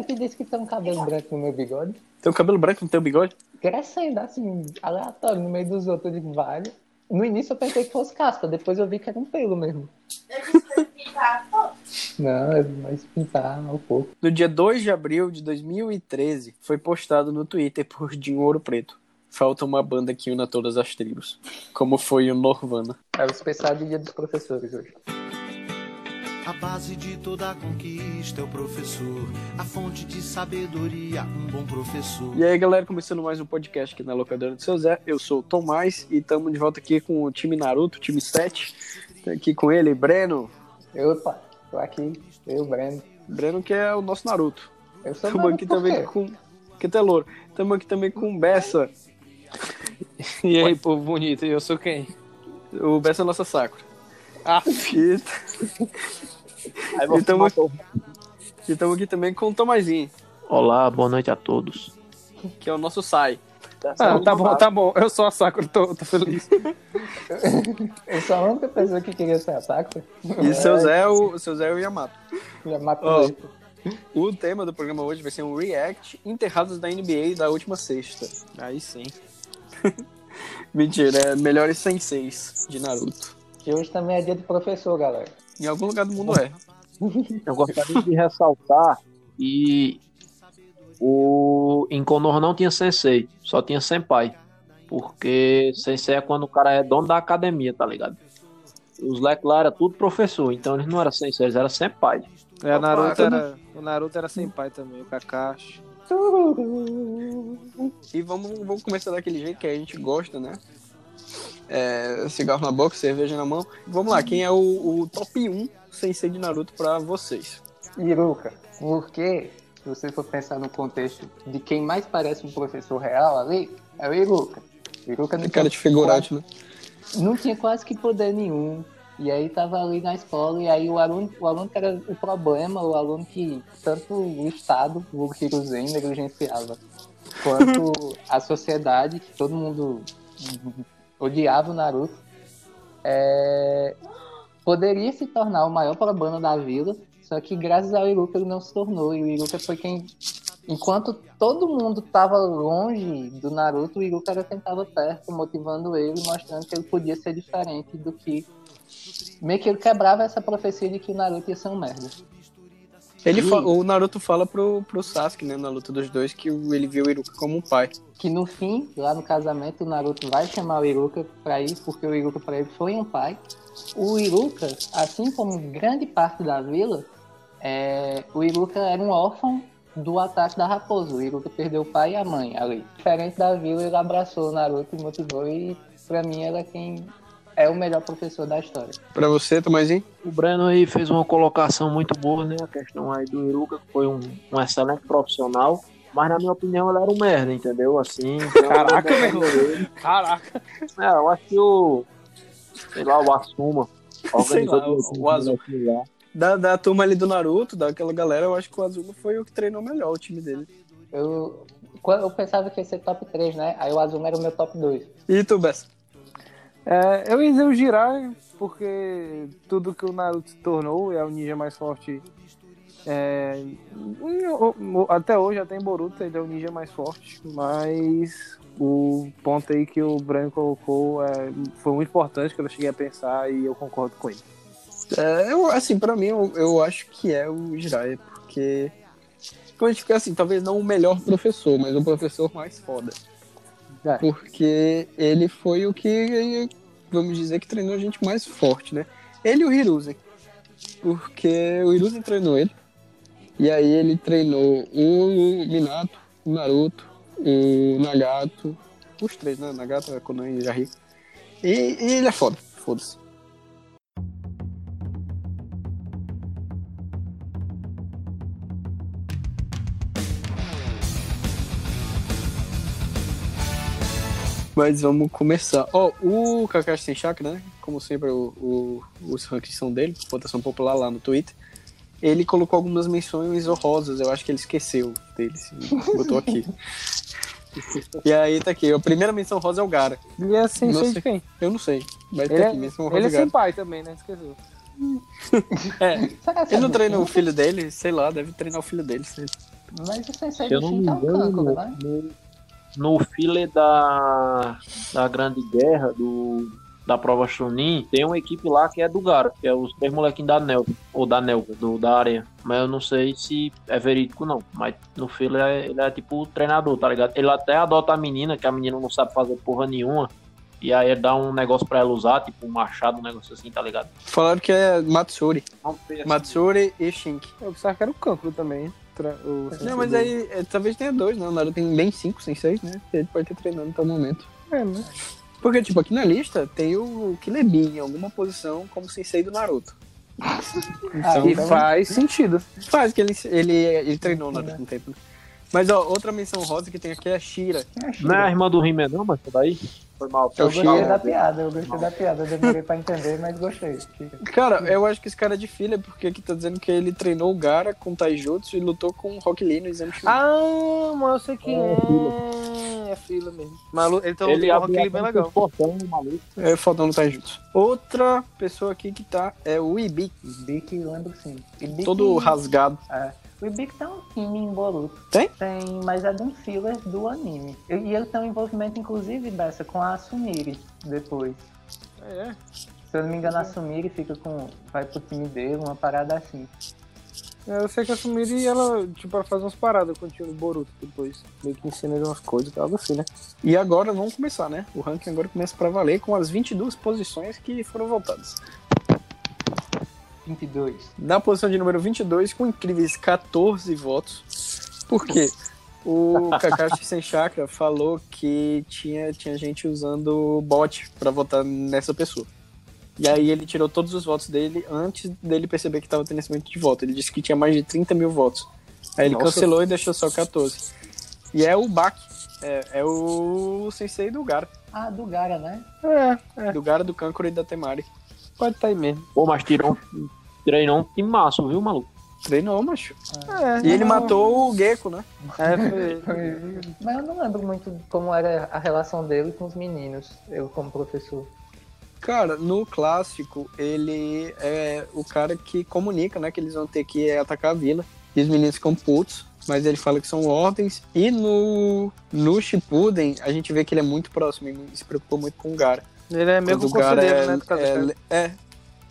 É, tu disse que tem um cabelo branco no meu bigode. Tem um cabelo branco no teu bigode? Crescendo, assim, aleatório, no meio dos outros. Eu digo, vale. No início eu pensei que fosse caspa, depois eu vi que era um pelo mesmo. Não, é mais pintar um pouco. No dia 2 de abril de 2013, foi postado no Twitter por Dinho Ouro Preto. Falta uma banda que una todas as tribos. Como foi o Norvana. É o especial de Dia dos Professores hoje. A base de toda conquista é o professor, a fonte de sabedoria, um bom professor. E aí, galera, começando mais um podcast aqui na locadora do seu Zé. Eu sou o Tomás e estamos de volta aqui com o time Naruto, time 7. Tô aqui com ele, Breno. Opa, tô aqui, eu, Breno. Breno que é o nosso Naruto. Eu sou Estamos aqui também com. Que até louro. Estamos aqui também com o Bessa. E aí, povo bonito, eu sou quem? O Bessa é a nossa Sakura. Ah, Fita. Aí E estamos e tamo aqui também com o Tomazinho, Olá, boa noite a todos. que é o nosso Sai. Ah, tá bom, tá bom. Eu sou a Sakura, tô, tô feliz. Eu sou a única pessoa que queria ser a Sakura. E seu Zé é o, seu Zé é o Yamato. Ó. ele. O tema do programa hoje vai ser um react enterrados da NBA da última sexta. Aí sim. Mentira, é melhores senseis de Naruto. Que hoje também é dia do professor, galera. Em algum lugar do mundo é. Eu gostaria de ressaltar que o em Konoha não tinha sensei, só tinha senpai. Porque sensei é quando o cara é dono da academia, tá ligado? Os leques lá era tudo professor, então eles não eram sensei, eles eram senpai. É, o, Naruto era, o Naruto era sem pai também, o Kakashi. E vamos, vamos começar daquele jeito que a gente gosta, né? É, cigarro na boca, cerveja na mão. Vamos lá, quem é o, o top 1 sensei de Naruto pra vocês? Iruka. Porque, se você for pensar no contexto de quem mais parece um professor real ali, é o Iruka. Iruka não Tem cara de figurante, né? quase- não tinha quase que poder nenhum. E aí tava ali na escola, e aí o aluno, o aluno que era o problema, o aluno que tanto o Estado, o Hiruzen, negligenciava, quanto a sociedade, que todo mundo odiava o Naruto, é, poderia se tornar o maior problema da vila, só que graças ao Iruka ele não se tornou, e o Iruka foi quem Enquanto todo mundo estava longe do Naruto, o Iruka era quem estava perto, motivando ele, mostrando que ele podia ser diferente do que. Meio que ele quebrava essa profecia de que o Naruto ia ser um merda. Ele fa- o Naruto fala pro, pro Sasuke, né, na luta dos dois, que ele viu o Iruka como um pai. Que no fim, lá no casamento, o Naruto vai chamar o Iruka pra ir, porque o Iruka pra ele foi um pai. O Iruka, assim como grande parte da vila, é, o Iruka era um órfão do ataque da raposa. O Iruka perdeu o pai e a mãe ali. Diferente da vila, ele abraçou o Naruto e motivou, e pra mim é quem é o melhor professor da história. Pra você, Tomazinho? O Breno aí fez uma colocação muito boa, né? A questão aí do Iruka, que foi um, um excelente profissional. Mas na minha opinião ele era um merda, entendeu? Assim. então, Caraca, eu- meu. Caraca. É, eu acho que o. Sei lá, o Assuma. Sei lá, o- o assim, lá. Da, da turma ali do Naruto, daquela galera, eu acho que o Azuma foi o que treinou melhor o time dele. Eu, eu pensava que ia ser top 3, né? Aí o Azuma era o meu top 2. E tu, Bessa? É, eu ia dizer o Jiraiya, porque tudo que o Naruto se tornou é o ninja mais forte. é, até hoje, até em Boruto, ele é o ninja mais forte, mas o ponto aí que o Branco colocou é, foi muito importante, que eu cheguei a pensar e eu concordo com ele. É, eu, assim, pra mim, eu, eu acho que é o Jiraiya, porque... Como a gente fica assim, talvez não o melhor professor, mas o professor mais foda. É. Porque ele foi o que, vamos dizer, que treinou a gente mais forte, né? Ele e o Hiruzen. Porque o Hiruzen treinou ele. E aí ele treinou o Minato, o Naruto, o Nagato. Os três, né? Nagato, Konan e Jarry. E, e ele é foda. Foda-se. Mas vamos começar. Ó, o Kakashi Sem Chakra, né? Como sempre, o, o- os rankings são dele, votação popular lá no Twitter. Ele colocou algumas menções honrosas, eu acho que ele esqueceu deles. e Botou aqui. e aí tá aqui, a primeira menção rosa é o Gara. Ele é sensei Não de sei. quem? Eu não sei, mas Ele tá é, aqui, menção rosa ele é sem pai também, né? Esqueceu. É, ele não treina o filho dele, sei lá, deve treinar o filho dele. sei lá. Mas o Sensei do não Shin me tá um engano, cancro, né? No, filler da, da Grande Guerra, do, da prova Chunin, tem uma equipe lá que é do Gara, que é os três molequinhos da Nel, ou da Nel, do, da areia. Mas eu não sei se é verídico, não. Mas no filler é- ele é tipo o treinador, tá ligado? Ele até adota a menina, que a menina não sabe fazer porra nenhuma. E aí ele dá um negócio pra ela usar, tipo um machado, um negócio assim, tá ligado? Falaram que é Matsuri. Assim, Matsuri e Shink. Eu pensava que era o cancro também. Tra- o Não, mas do- aí é, talvez tenha dois, né? O Naruto tem bem cinco, sem seis, né? Ele pode ter treinado até o momento. É, né? Porque, tipo, aqui na lista tem o Killer em alguma posição como sensei do Naruto. Então, E faz sentido. faz que ele, ele, ele treinou o Naruto um tempo. né? Mas, ó, outra menção rosa que tem aqui é a Shira. Não é a irmã do He-Man, não, mas daí foi mal. É o Eu gostei Shira. da piada, eu gostei da piada, eu demorei pra entender, mas gostei. Cara, eu acho que esse cara é de filha, porque aqui tá dizendo que ele treinou o Gara com Taijutsu e lutou com o Rock Lee no exame Chunin. Ah, mas eu sei quem é. É fila mesmo. Malu... Ele tá Ele um abre rock bem legal. portão, maluco. É fodão no Taijutsu. Outra pessoa aqui que tá é o Ibik, Ibik, lembro sim. Ibiki, todo rasgado. É. O Ibik tem um time em Boruto. Tem? Tem, mas é de um filler do anime. E e ele tem um envolvimento, inclusive, Bessa, com a Sumire depois. É. Se eu não me engano, a Sumire fica com. vai pro time dele, uma parada assim. É, Eu sei que a Sumiri, ela, tipo, ela faz umas paradas com o tio do Boruto depois. Meio que ensina ele umas coisas, algo assim, né? E agora vamos começar, né? O ranking agora começa pra valer com as 22 posições que foram voltadas. 22. Na posição de número 22, com incríveis 14 votos. Por quê? O Kakashi Sem Chakra falou que tinha, tinha gente usando bot pra votar nessa pessoa. E aí ele tirou todos os votos dele antes dele perceber que tava tendo esse momento de voto. Ele disse que tinha mais de 30 mil votos. Aí ele Nossa. cancelou e deixou só 14. E é o Bak, é, é o sensei do Gara. Ah, do Gara, né? É, Do Gara, do Kankuro e da Temari. Pode estar aí mesmo. Pô, mas tirou um, treinou um time massa, viu, maluco? Treinou, macho. É, E ele não- matou o Gecko, né? É, foi... Mas eu não lembro muito como era a relação dele com os meninos, eu como professor. Cara, no clássico, ele é o cara que comunica, né? Que eles vão ter que atacar a vila. E os meninos ficam putos, mas ele fala que são ordens. E no, no Shippuden, a gente vê que ele é muito próximo e se preocupou muito com o Gara. Ele é meio que o conselheiro, é, né? Do é, é.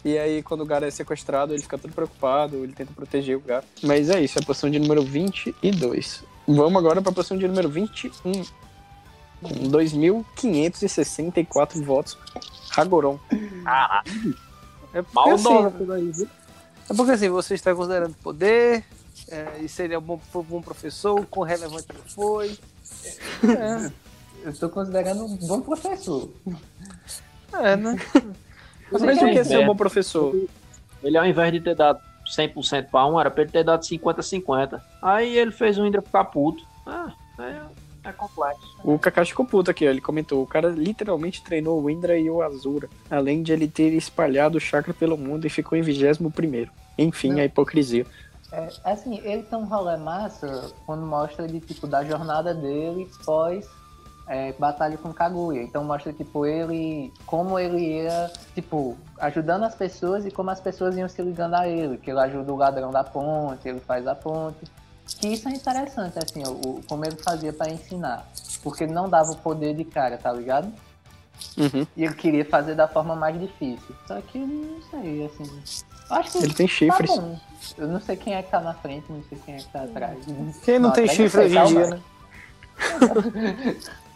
E aí, quando o Gara é sequestrado, ele fica todo preocupado, ele tenta proteger o Gara. Mas é isso, é a posição de número 22. Vamos agora pra posição de número 21. Com 2.564 votos. Hagoron. É porque, assim, viu? é porque assim, você está considerando poder, é, e seria um bom, um bom professor, quão relevante ele foi. É, Eu estou considerando um bom professor. é né? Mas o que é ser um ideia. bom professor? Ele, ao invés de ter dado 100% pra um, era pra ele ter dado 50-50. Aí ele fez o Indra ficar puto. Ah, é, é complexo. O Kakashi ficou puto aqui, ó. Ele comentou: o cara literalmente treinou o Indra e o Azura, além de ele ter espalhado o chakra pelo mundo e ficou em 21 primeiro. Enfim, Não. a hipocrisia. É, assim, ele tem um rolê massa quando mostra de, tipo, da jornada dele pós é, batalha com Kaguya. Então mostra, tipo, ele, como ele ia, tipo, ajudando as pessoas e como as pessoas iam se ligando a ele. Que ele ajuda o ladrão da ponte, ele faz a ponte. Que isso é interessante, assim, o, como ele fazia pra ensinar. Porque ele não dava o poder de cara, tá ligado? Uhum. E ele queria fazer da forma mais difícil. Só que não sei, assim. Acho que Ele tem tá chifres. bom. Eu não sei quem é que tá na frente, não sei quem é que tá atrás. Quem não, tem atrás chifre hoje em dia, né?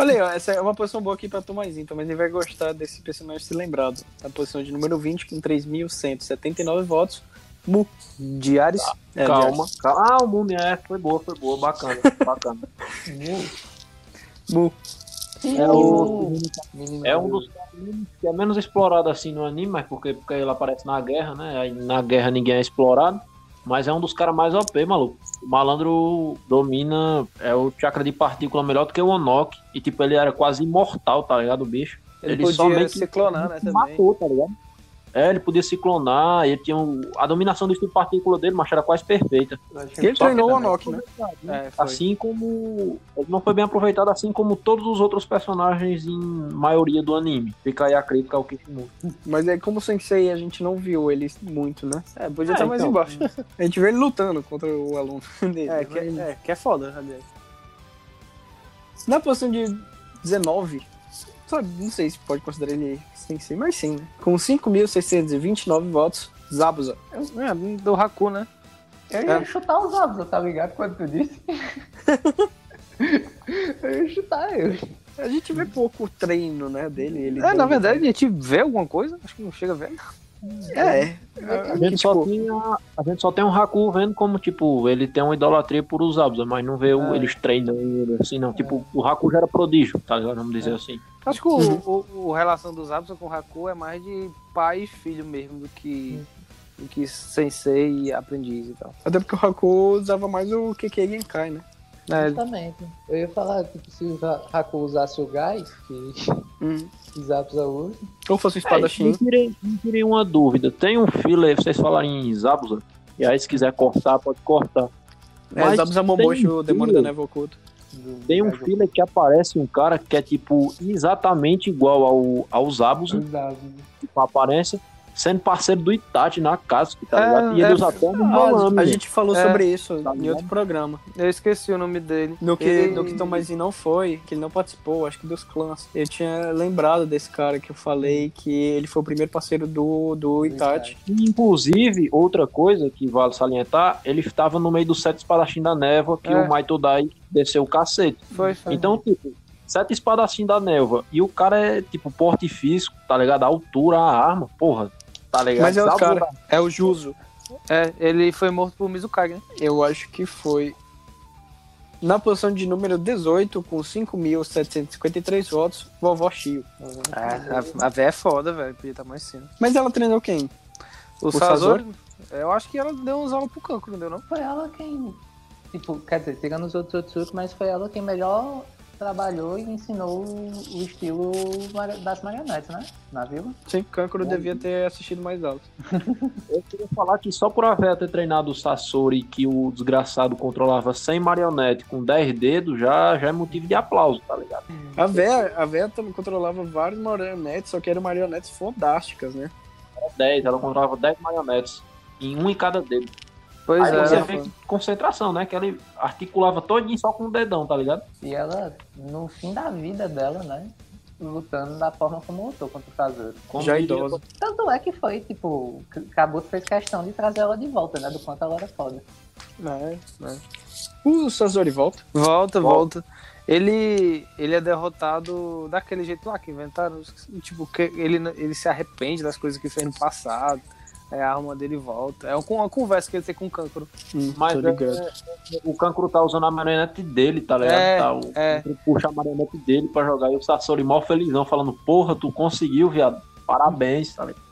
Olha aí, ó, essa é uma posição boa aqui pra Tomazinho, então, mas ele vai gostar desse personagem se lembrado. A posição de número 20, com 3.179 votos. Mu. Diários. É, calma, calma. Ah, o Múmia é, foi boa, foi boa, bacana, bacana. Mu. É, o, é um dos que é menos explorado assim no anime, mas porque, porque ele aparece na guerra, né? Aí na guerra ninguém é explorado. Mas é um dos caras mais OP, maluco. O malandro domina é o chakra de partícula melhor do que o Onok. E tipo, ele era quase imortal, tá ligado, o bicho? Ele, Ele podia só meio se clonar, né, também. Matou, tá ligado? É, ele podia se clonar, ele tinha um- a dominação do estilo partícula dele, mas era quase perfeita. Que ele Só treinou o Anok, né? É, foi. Assim como. Ele não foi bem aproveitado, assim como todos os outros personagens em maioria do anime. Fica aí a crítica ao Kishimoto. Mas aí, como Sensei, a gente não viu ele muito, né? É, podia É, estar mais então. embaixo. A gente vê ele lutando contra o aluno dele. É, que é, é, que é foda, aliás. Na posição de 19, sabe, não sei se pode considerar ele Sensei, mas sim? Com 5.629 votos, Zabuza. É, do Haku, né? Eu ia chutar os ovos, tá ligado? Quando tu disse. eu ia chutar ele. A gente vê pouco treino, né, dele. Ele É, na verdade, a gente vê alguma coisa? Acho que não chega a ver. É. A gente, só tipo, tem a, a gente só tem um Haku vendo como, tipo, ele tem uma idolatria por os Zabuza, mas não vê o, É. eles treinando, assim, não. Tipo, o Haku já era prodígio, tá ligado? Vamos dizer assim. Acho que o, o, o relação dos Zabuza com o Haku é mais de pai e filho mesmo do que, do que sensei e aprendiz e tal. Até porque o Haku usava mais o Keke Genkai, né? É, Justamente. Eu ia falar, tipo, se o Haku usasse o gás, que Hum. Zabuza usa. Ou fosse um É, espadachim. me, tirei, me tirei uma dúvida. Tem um filler, vocês falarem em Zabuza, e aí se quiser cortar, pode cortar. É, Mas Zabuza Momoshi, tem o demônio da Neve Oculto. do- Tem um filler que aparece um cara que é, tipo, exatamente igual ao, ao Zabuza, a aparência, sendo parceiro do Itachi na casa, tá É, ligado? E é, ele usa até um Ah, Molami. a gente falou É. sobre isso Tá em outro programa. eu esqueci o nome dele. No que, Ele- no que Tomazinho não foi, que ele não participou, acho que dos clãs. Eu tinha lembrado desse cara que eu falei que ele foi o primeiro parceiro do, do Itachi. Inclusive, outra coisa que vale salientar, ele estava no meio do sete espadachim da névoa que É. o Maito Dai desceu o cacete. Foi, foi. Então, tipo, sete espadachim da névoa e o cara é, tipo, porte físico, tá ligado? A altura, a arma, porra, tá ligado? Mas é outro cara, é o Juzo. É, ele foi morto por Mizukage, né? Eu acho que foi. Na posição de número 18, com 5.753 votos, vovó Shio. É, a, a véia é foda, velho. Podia estar mais cima. Mas ela treinou quem? O, O Sazori, eu acho que ela deu uns aulas pro Cancro, não deu não? Foi ela quem. Tipo, quer dizer, tirando os outros Otsuki, mas foi ela quem melhor trabalhou e ensinou o estilo das marionetes, né? Na vila. Sim, Kankuro devia ter assistido mais aulas. Eu queria falar que só por a véia ter treinado o Sasori, que o desgraçado controlava 100 marionete com 10 dedos, já, já é motivo de aplauso, tá ligado? A Véia, a Véia controlava vários marionetes, só que eram marionetes fodásticas, né? 10, ela controlava 10 marionetes, em um em cada dedo. Pois Aí é. você ela vê que concentração, né? Que ela articulava todinho só com o dedão, tá ligado? E ela, no fim da vida dela, né? Lutando da forma como lutou contra o Sazori. Como Já idosa. Tanto é que foi, tipo, Kabuto fez questão de trazer ela de volta, né? Do quanto ela era foda. É, é. O Sazori volta. Volta, volta. Ele, ele é derrotado daquele jeito lá que inventaram. Tipo, que ele, ele se arrepende das coisas que fez no passado. Aí a alma dele volta. É uma conversa que ele tem com o Cancro. Hum, Mas é- é- o Kankuro tá usando a marionete dele, tá ligado? É, Tá, o é. Puxa a marionete dele pra jogar e o Sasori mal felizão, falando, porra, tu conseguiu, viado. Parabéns, tá ligado?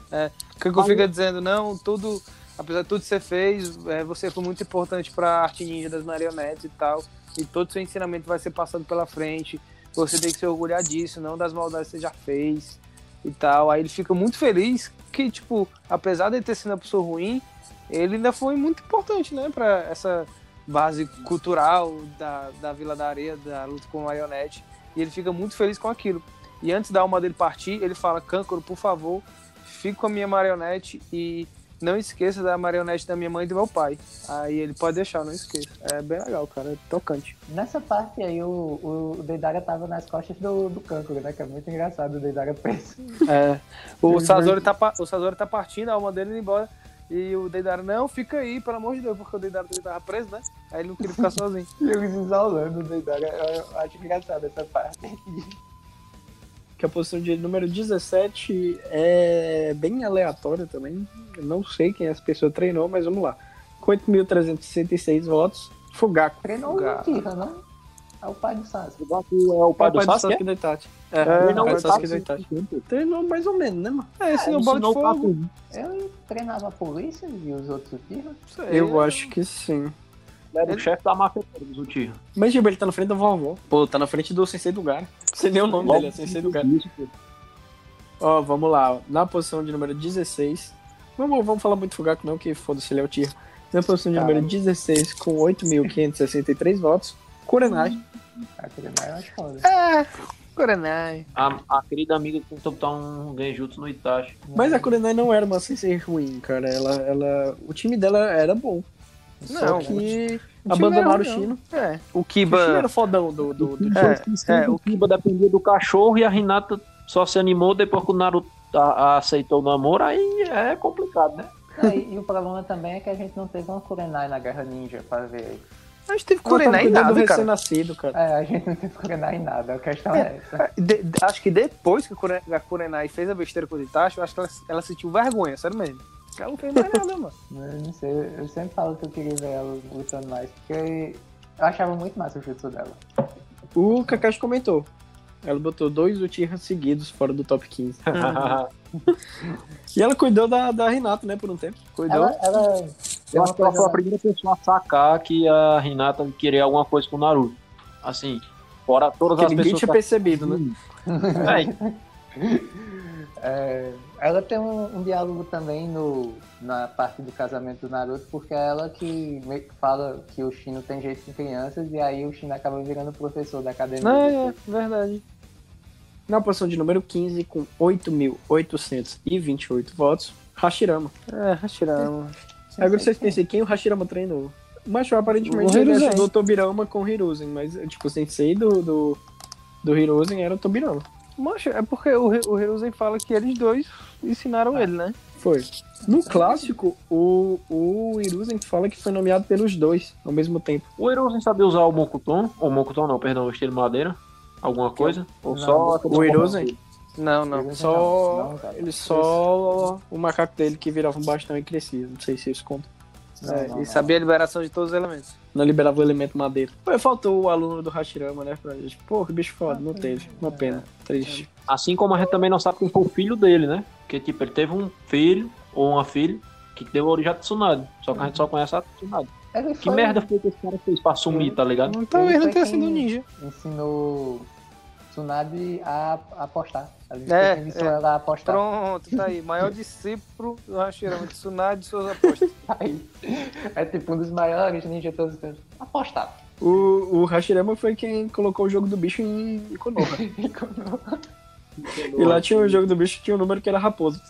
O Cancro fica dizendo, não, tudo. Apesar de tudo que você fez, é, você foi muito importante pra arte ninja das marionetes e tal. E todo seu ensinamento vai ser passado pela frente. Você tem que se orgulhar disso, não das maldades que você já fez e tal. Aí ele fica muito feliz que, tipo, apesar de ter sido uma pessoa ruim, ele ainda foi muito importante, né, pra essa base cultural da, da Vila da Areia, da luta com marionete. E ele fica muito feliz com aquilo. E antes da alma dele partir, ele fala: Câncoro, por favor, fique com a minha marionete e não esqueça da marionete da minha mãe e do meu pai. Aí ele pode deixar, não esqueça. É bem legal, cara, é tocante. Nessa parte aí, o, o Deidara tava nas costas do, do Kankuro, né? Que é muito engraçado o Deidara preso. É. O Sazori, tá, o Sazori tá partindo, a alma dele indo embora. E o Deidara, não, fica aí, pelo amor de Deus, porque o Deidara tava preso, né? Aí ele não queria ficar sozinho. E eles isolando o Deidara. Eu, eu acho engraçado essa parte. Que a posição de número 17 é bem aleatória também. Eu não sei quem essa pessoa treinou, mas vamos lá. Com 8.366 votos, Fugaku. Treinou Lugar. o Tira, né? É o pai do Sasuke. O Baku é o pai do Sasuke? do Itachi. É, É, o pai não, do o Sasuke do Sasuke. Itachi. Treinou mais ou menos, né, mano? É, esse é o bola de fogo. Eu treinava a polícia e os outros aí. Eu acho que sim. Ele era o chefe da máfia dos Uchiha. Mas, tipo, ele tá na frente da vovó. Pô, tá na frente do Sensei do Gara. Não sei nem o nome dele, é Sensei do pô. Ó, vamos lá. Na posição de número 16. Vamos, vamos falar muito Fugaku não, que foda-se, ele é o Tiro. Na posição de número 16, com 8.563 votos, Kurenai. Aquele mais eu acho foda. É, Kurenai. A, a querida amiga tentou botar um genjutsu no Itachi. Mas a Kurenai não era uma sensei ruim, cara. Ela, ela, o time dela era bom. Não, Só que o abandonaram o Shino. É, o O Kiba. era fodão do, do, do É, é, o Kiba dependia do cachorro e a Hinata só se animou depois que o Naruto a- a- aceitou o namoro, aí é complicado, né? É, e, e o problema também é que a gente não teve uma Kurenai na Guerra Ninja pra ver. A gente teve Kurenai em nada, cara. recém-nascido, cara. É, a gente não teve Kurenai em nada, a questão é essa. De- de- acho que depois que a Kure- a Kurenai fez a besteira com o Itachi, eu acho que ela, ela sentiu vergonha, sério mesmo. Ela não fez mais nada, mano. Eu não sei, eu sempre falo que eu queria ver ela lutando mais, porque eu achava muito massa o jutsu dela. O Kakashi comentou. Ela botou dois Uchiha seguidos fora do top 15. E ela cuidou da, da Renata, né, por um tempo. Cuidou. Ela, ela Eu acho que ela foi a primeira pessoa a sacar que a Hinata queria alguma coisa com o Naruto. Assim, fora todas que as ninguém pessoas. tinha percebido, né? É, É, ela tem um, um diálogo também no, na parte do casamento do Naruto, porque é ela que meio que fala que o Shino tem jeito com crianças, e aí o Shino acaba virando professor da academia. É, é, verdade. Na posição de número 15, com 8.828 votos, Hashirama. É, Hashirama. Agora vocês pensem, quem o Hashirama treinou? Mas aparentemente O ele ajudou o Tobirama com o Hiruzen, mas tipo, o sensei do, do, do Hiruzen era o Tobirama. Moxa, é porque o, o Hiruzen fala que eles dois ensinaram ele, né? Foi. No clássico, o, o Hiruzen fala que foi nomeado pelos dois ao mesmo tempo. o Hiruzen sabia usar o Mokuton, ou Mokuton não, perdão, o estilo madeira, alguma coisa? Ou Não, só o Hiruzen? Não, não. Só. não, ele só. O macaco dele que virava um bastão e crescia. Não sei se isso conta. Não, É, não, e não. sabia a liberação de todos os elementos. Não liberava o elemento madeira. Pô, faltou o aluno do Hashirama, né? Pra gente. Pô, que bicho foda, não teve. Uma pena. Triste. Assim como a gente também não sabe quem foi o filho dele, né? Porque, tipo, ele teve um filho ou uma filha que deu origem a Tsunade. Só que a gente só conhece a Tsunade. Ele Que foi- merda foi que esse cara fez pra sumir, tá ligado? Então Ele ele não foi tenha sido um ninja. Ensinou Tsunade a apostar. Ele É, é. ela a apostar. Pronto, tá aí. Maior discípulo do Hashirama, Tsunade de suas apostas. Aí, é tipo um dos maiores ninjas de todos os tempos. Apostar. O, o Hashirama foi quem colocou o jogo do bicho em Konoha. e lá tinha o jogo do bicho que tinha um número que era raposo.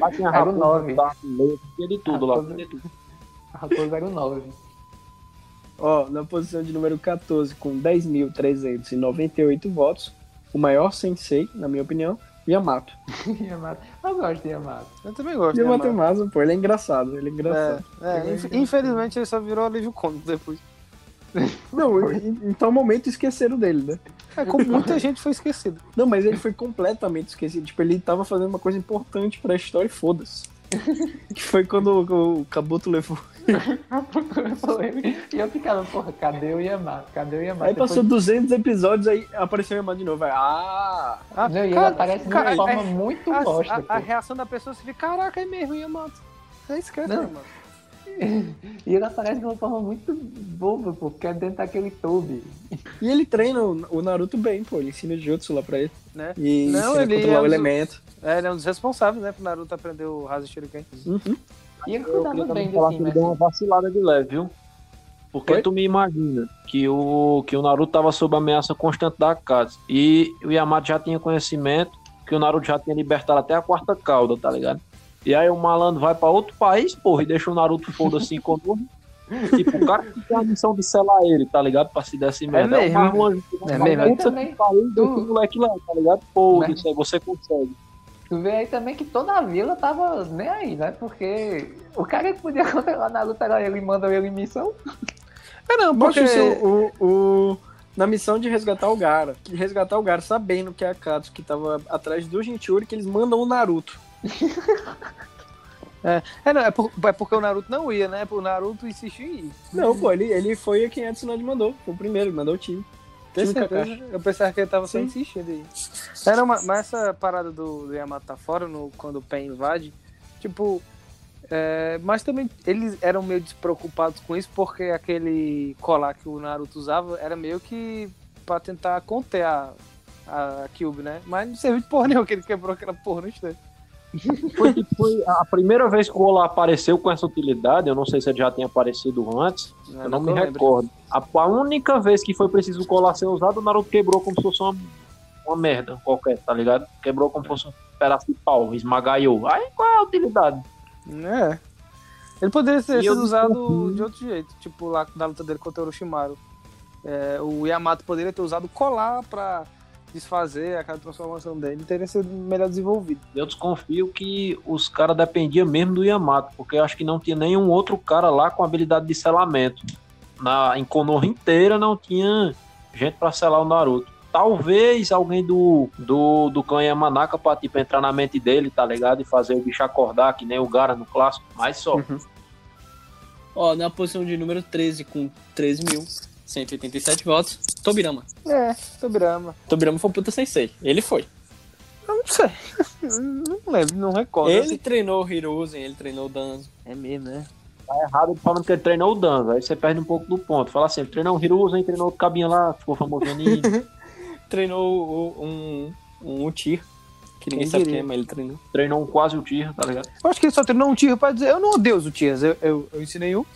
Lá tinha Era o raposa, nove. tá, leite, tinha de tudo lá. Tinha de tudo. A raposa era o 9. Ó, na posição de número 14, com 10.398 votos, o maior sensei, na minha opinião, Yamato. Yamato. Eu gosto de Yamato. Eu também gosto. Yamato é né, massa, pô, ele é engraçado, ele é engraçado. mano? É, é, inf- infelizmente ele só virou alívio cômico depois. Não, em, em tal momento esqueceram dele, né? É como muita gente foi esquecido. Não, mas ele foi completamente esquecido. Tipo, ele tava fazendo uma coisa importante pra história e foda-se. que foi quando o, o Kabuto levou. E eu ficava, porra, cadê o Yamato? Cadê o Yamato? Aí Depois- passou 200 episódios, aí apareceu o Yamato de novo. Aí, ah! Ah, Não, e ele cara, aparece de cara, uma forma é- muito a, bosta. a- a reação da pessoa se fica, caraca, é mesmo, Yamato. É esquece, Não. mano. E ele aparece de uma forma muito boba, pô, porque é dentro daquele tube. E ele treina o o Naruto bem, pô. Ele ensina Jutsu lá pra ele. Né? E Não, ele controlar é o um- elemento. É, ele é um dos responsáveis, né, pro Naruto aprender o Rasen Shuriken. Uhum. E ele Eu cuidava bem também do time, ele deu uma assim. vacilada de leve, viu? Porque tu me imagina que o, que o Naruto tava sob ameaça constante da casa. E o Yamato já tinha conhecimento que o Naruto já tinha libertado até a quarta cauda, tá ligado? E aí o malandro vai pra outro país, porra, e deixa o Naruto foda-se com Tipo, o cara que tem a missão de selar ele, tá ligado? Pra se dar esse merda. mesmo. mais longe que É vai, mesmo. puta que pariu, do que o moleque lá, tá ligado? Foda-se, aí você consegue. Tu vê aí também que toda a vila tava nem aí, né? Porque o cara que podia controlar na luta era ele mandou ele em missão. É, não, porque... o, o, na missão de resgatar o Gara. De resgatar o Gara, sabendo que é a Katsu que tava atrás do Jinchuri, que eles mandam o Naruto. É, não, é, por- é porque o Naruto não ia, né? O Naruto insistiu em ir. Não, pô, ele, ele foi quem a Tsunade mandou. Foi o primeiro, ele mandou o time. Tem certeza? Eu pensava que ele tava só Sim. insistindo aí. Era uma, mas essa parada do, do Yamato tá fora, no, quando o Pen invade, tipo. é, mas também eles eram meio despreocupados com isso, porque aquele colar que o Naruto usava era meio que pra tentar conter a, a Cube, né? Mas não serviu de porra nenhuma que ele quebrou aquela porra no instante. Foi, foi a primeira vez que o Olá apareceu com essa utilidade, eu não sei se ele já tinha aparecido antes, eu não me lembro. recordo. A, a única vez que foi preciso o colar ser usado, o Naruto quebrou como se fosse uma, uma merda qualquer, tá ligado? Quebrou como se fosse um pedaço de pau, esmagaiou. Aí qual é a utilidade? É. Ele poderia ter eu sido usado de outro jeito, tipo lá da luta dele contra o Orochimaru. É, o Yamato poderia ter usado colar pra desfazer aquela transformação dele, teria sido melhor desenvolvido. Eu desconfio que os caras dependiam mesmo do Yamato, porque eu acho que não tinha nenhum outro cara lá com habilidade de selamento. Na, em Konoha inteira não tinha gente pra selar o Naruto. Talvez alguém do, do, do clã Yamanaka pra tipo, entrar na mente dele, tá ligado? E fazer o bicho acordar, que nem o Gara no clássico, mas só. Ó, na posição de número 13, com 13.187 votos, Tobirama. É, Tobirama. Tobirama foi um puta sensei. Ele foi. Eu não sei. não lembro, não recordo. Ele assim. treinou o Hiruzen, ele treinou o Danzo. É mesmo, né? Tá errado ele falando que ele treinou o Danzo, aí você perde um pouco do ponto. Fala assim, ele treinou o Hiruzen, treinou o cabinha lá, ficou famoso ali. Treinou o- um, um Utir, que ninguém sabe quem é, mas ele treinou. treinou um quase o Tira, tá ligado? Eu acho que ele só treinou um tiro pra dizer, eu não odeio os tiras, eu, eu, eu ensinei um.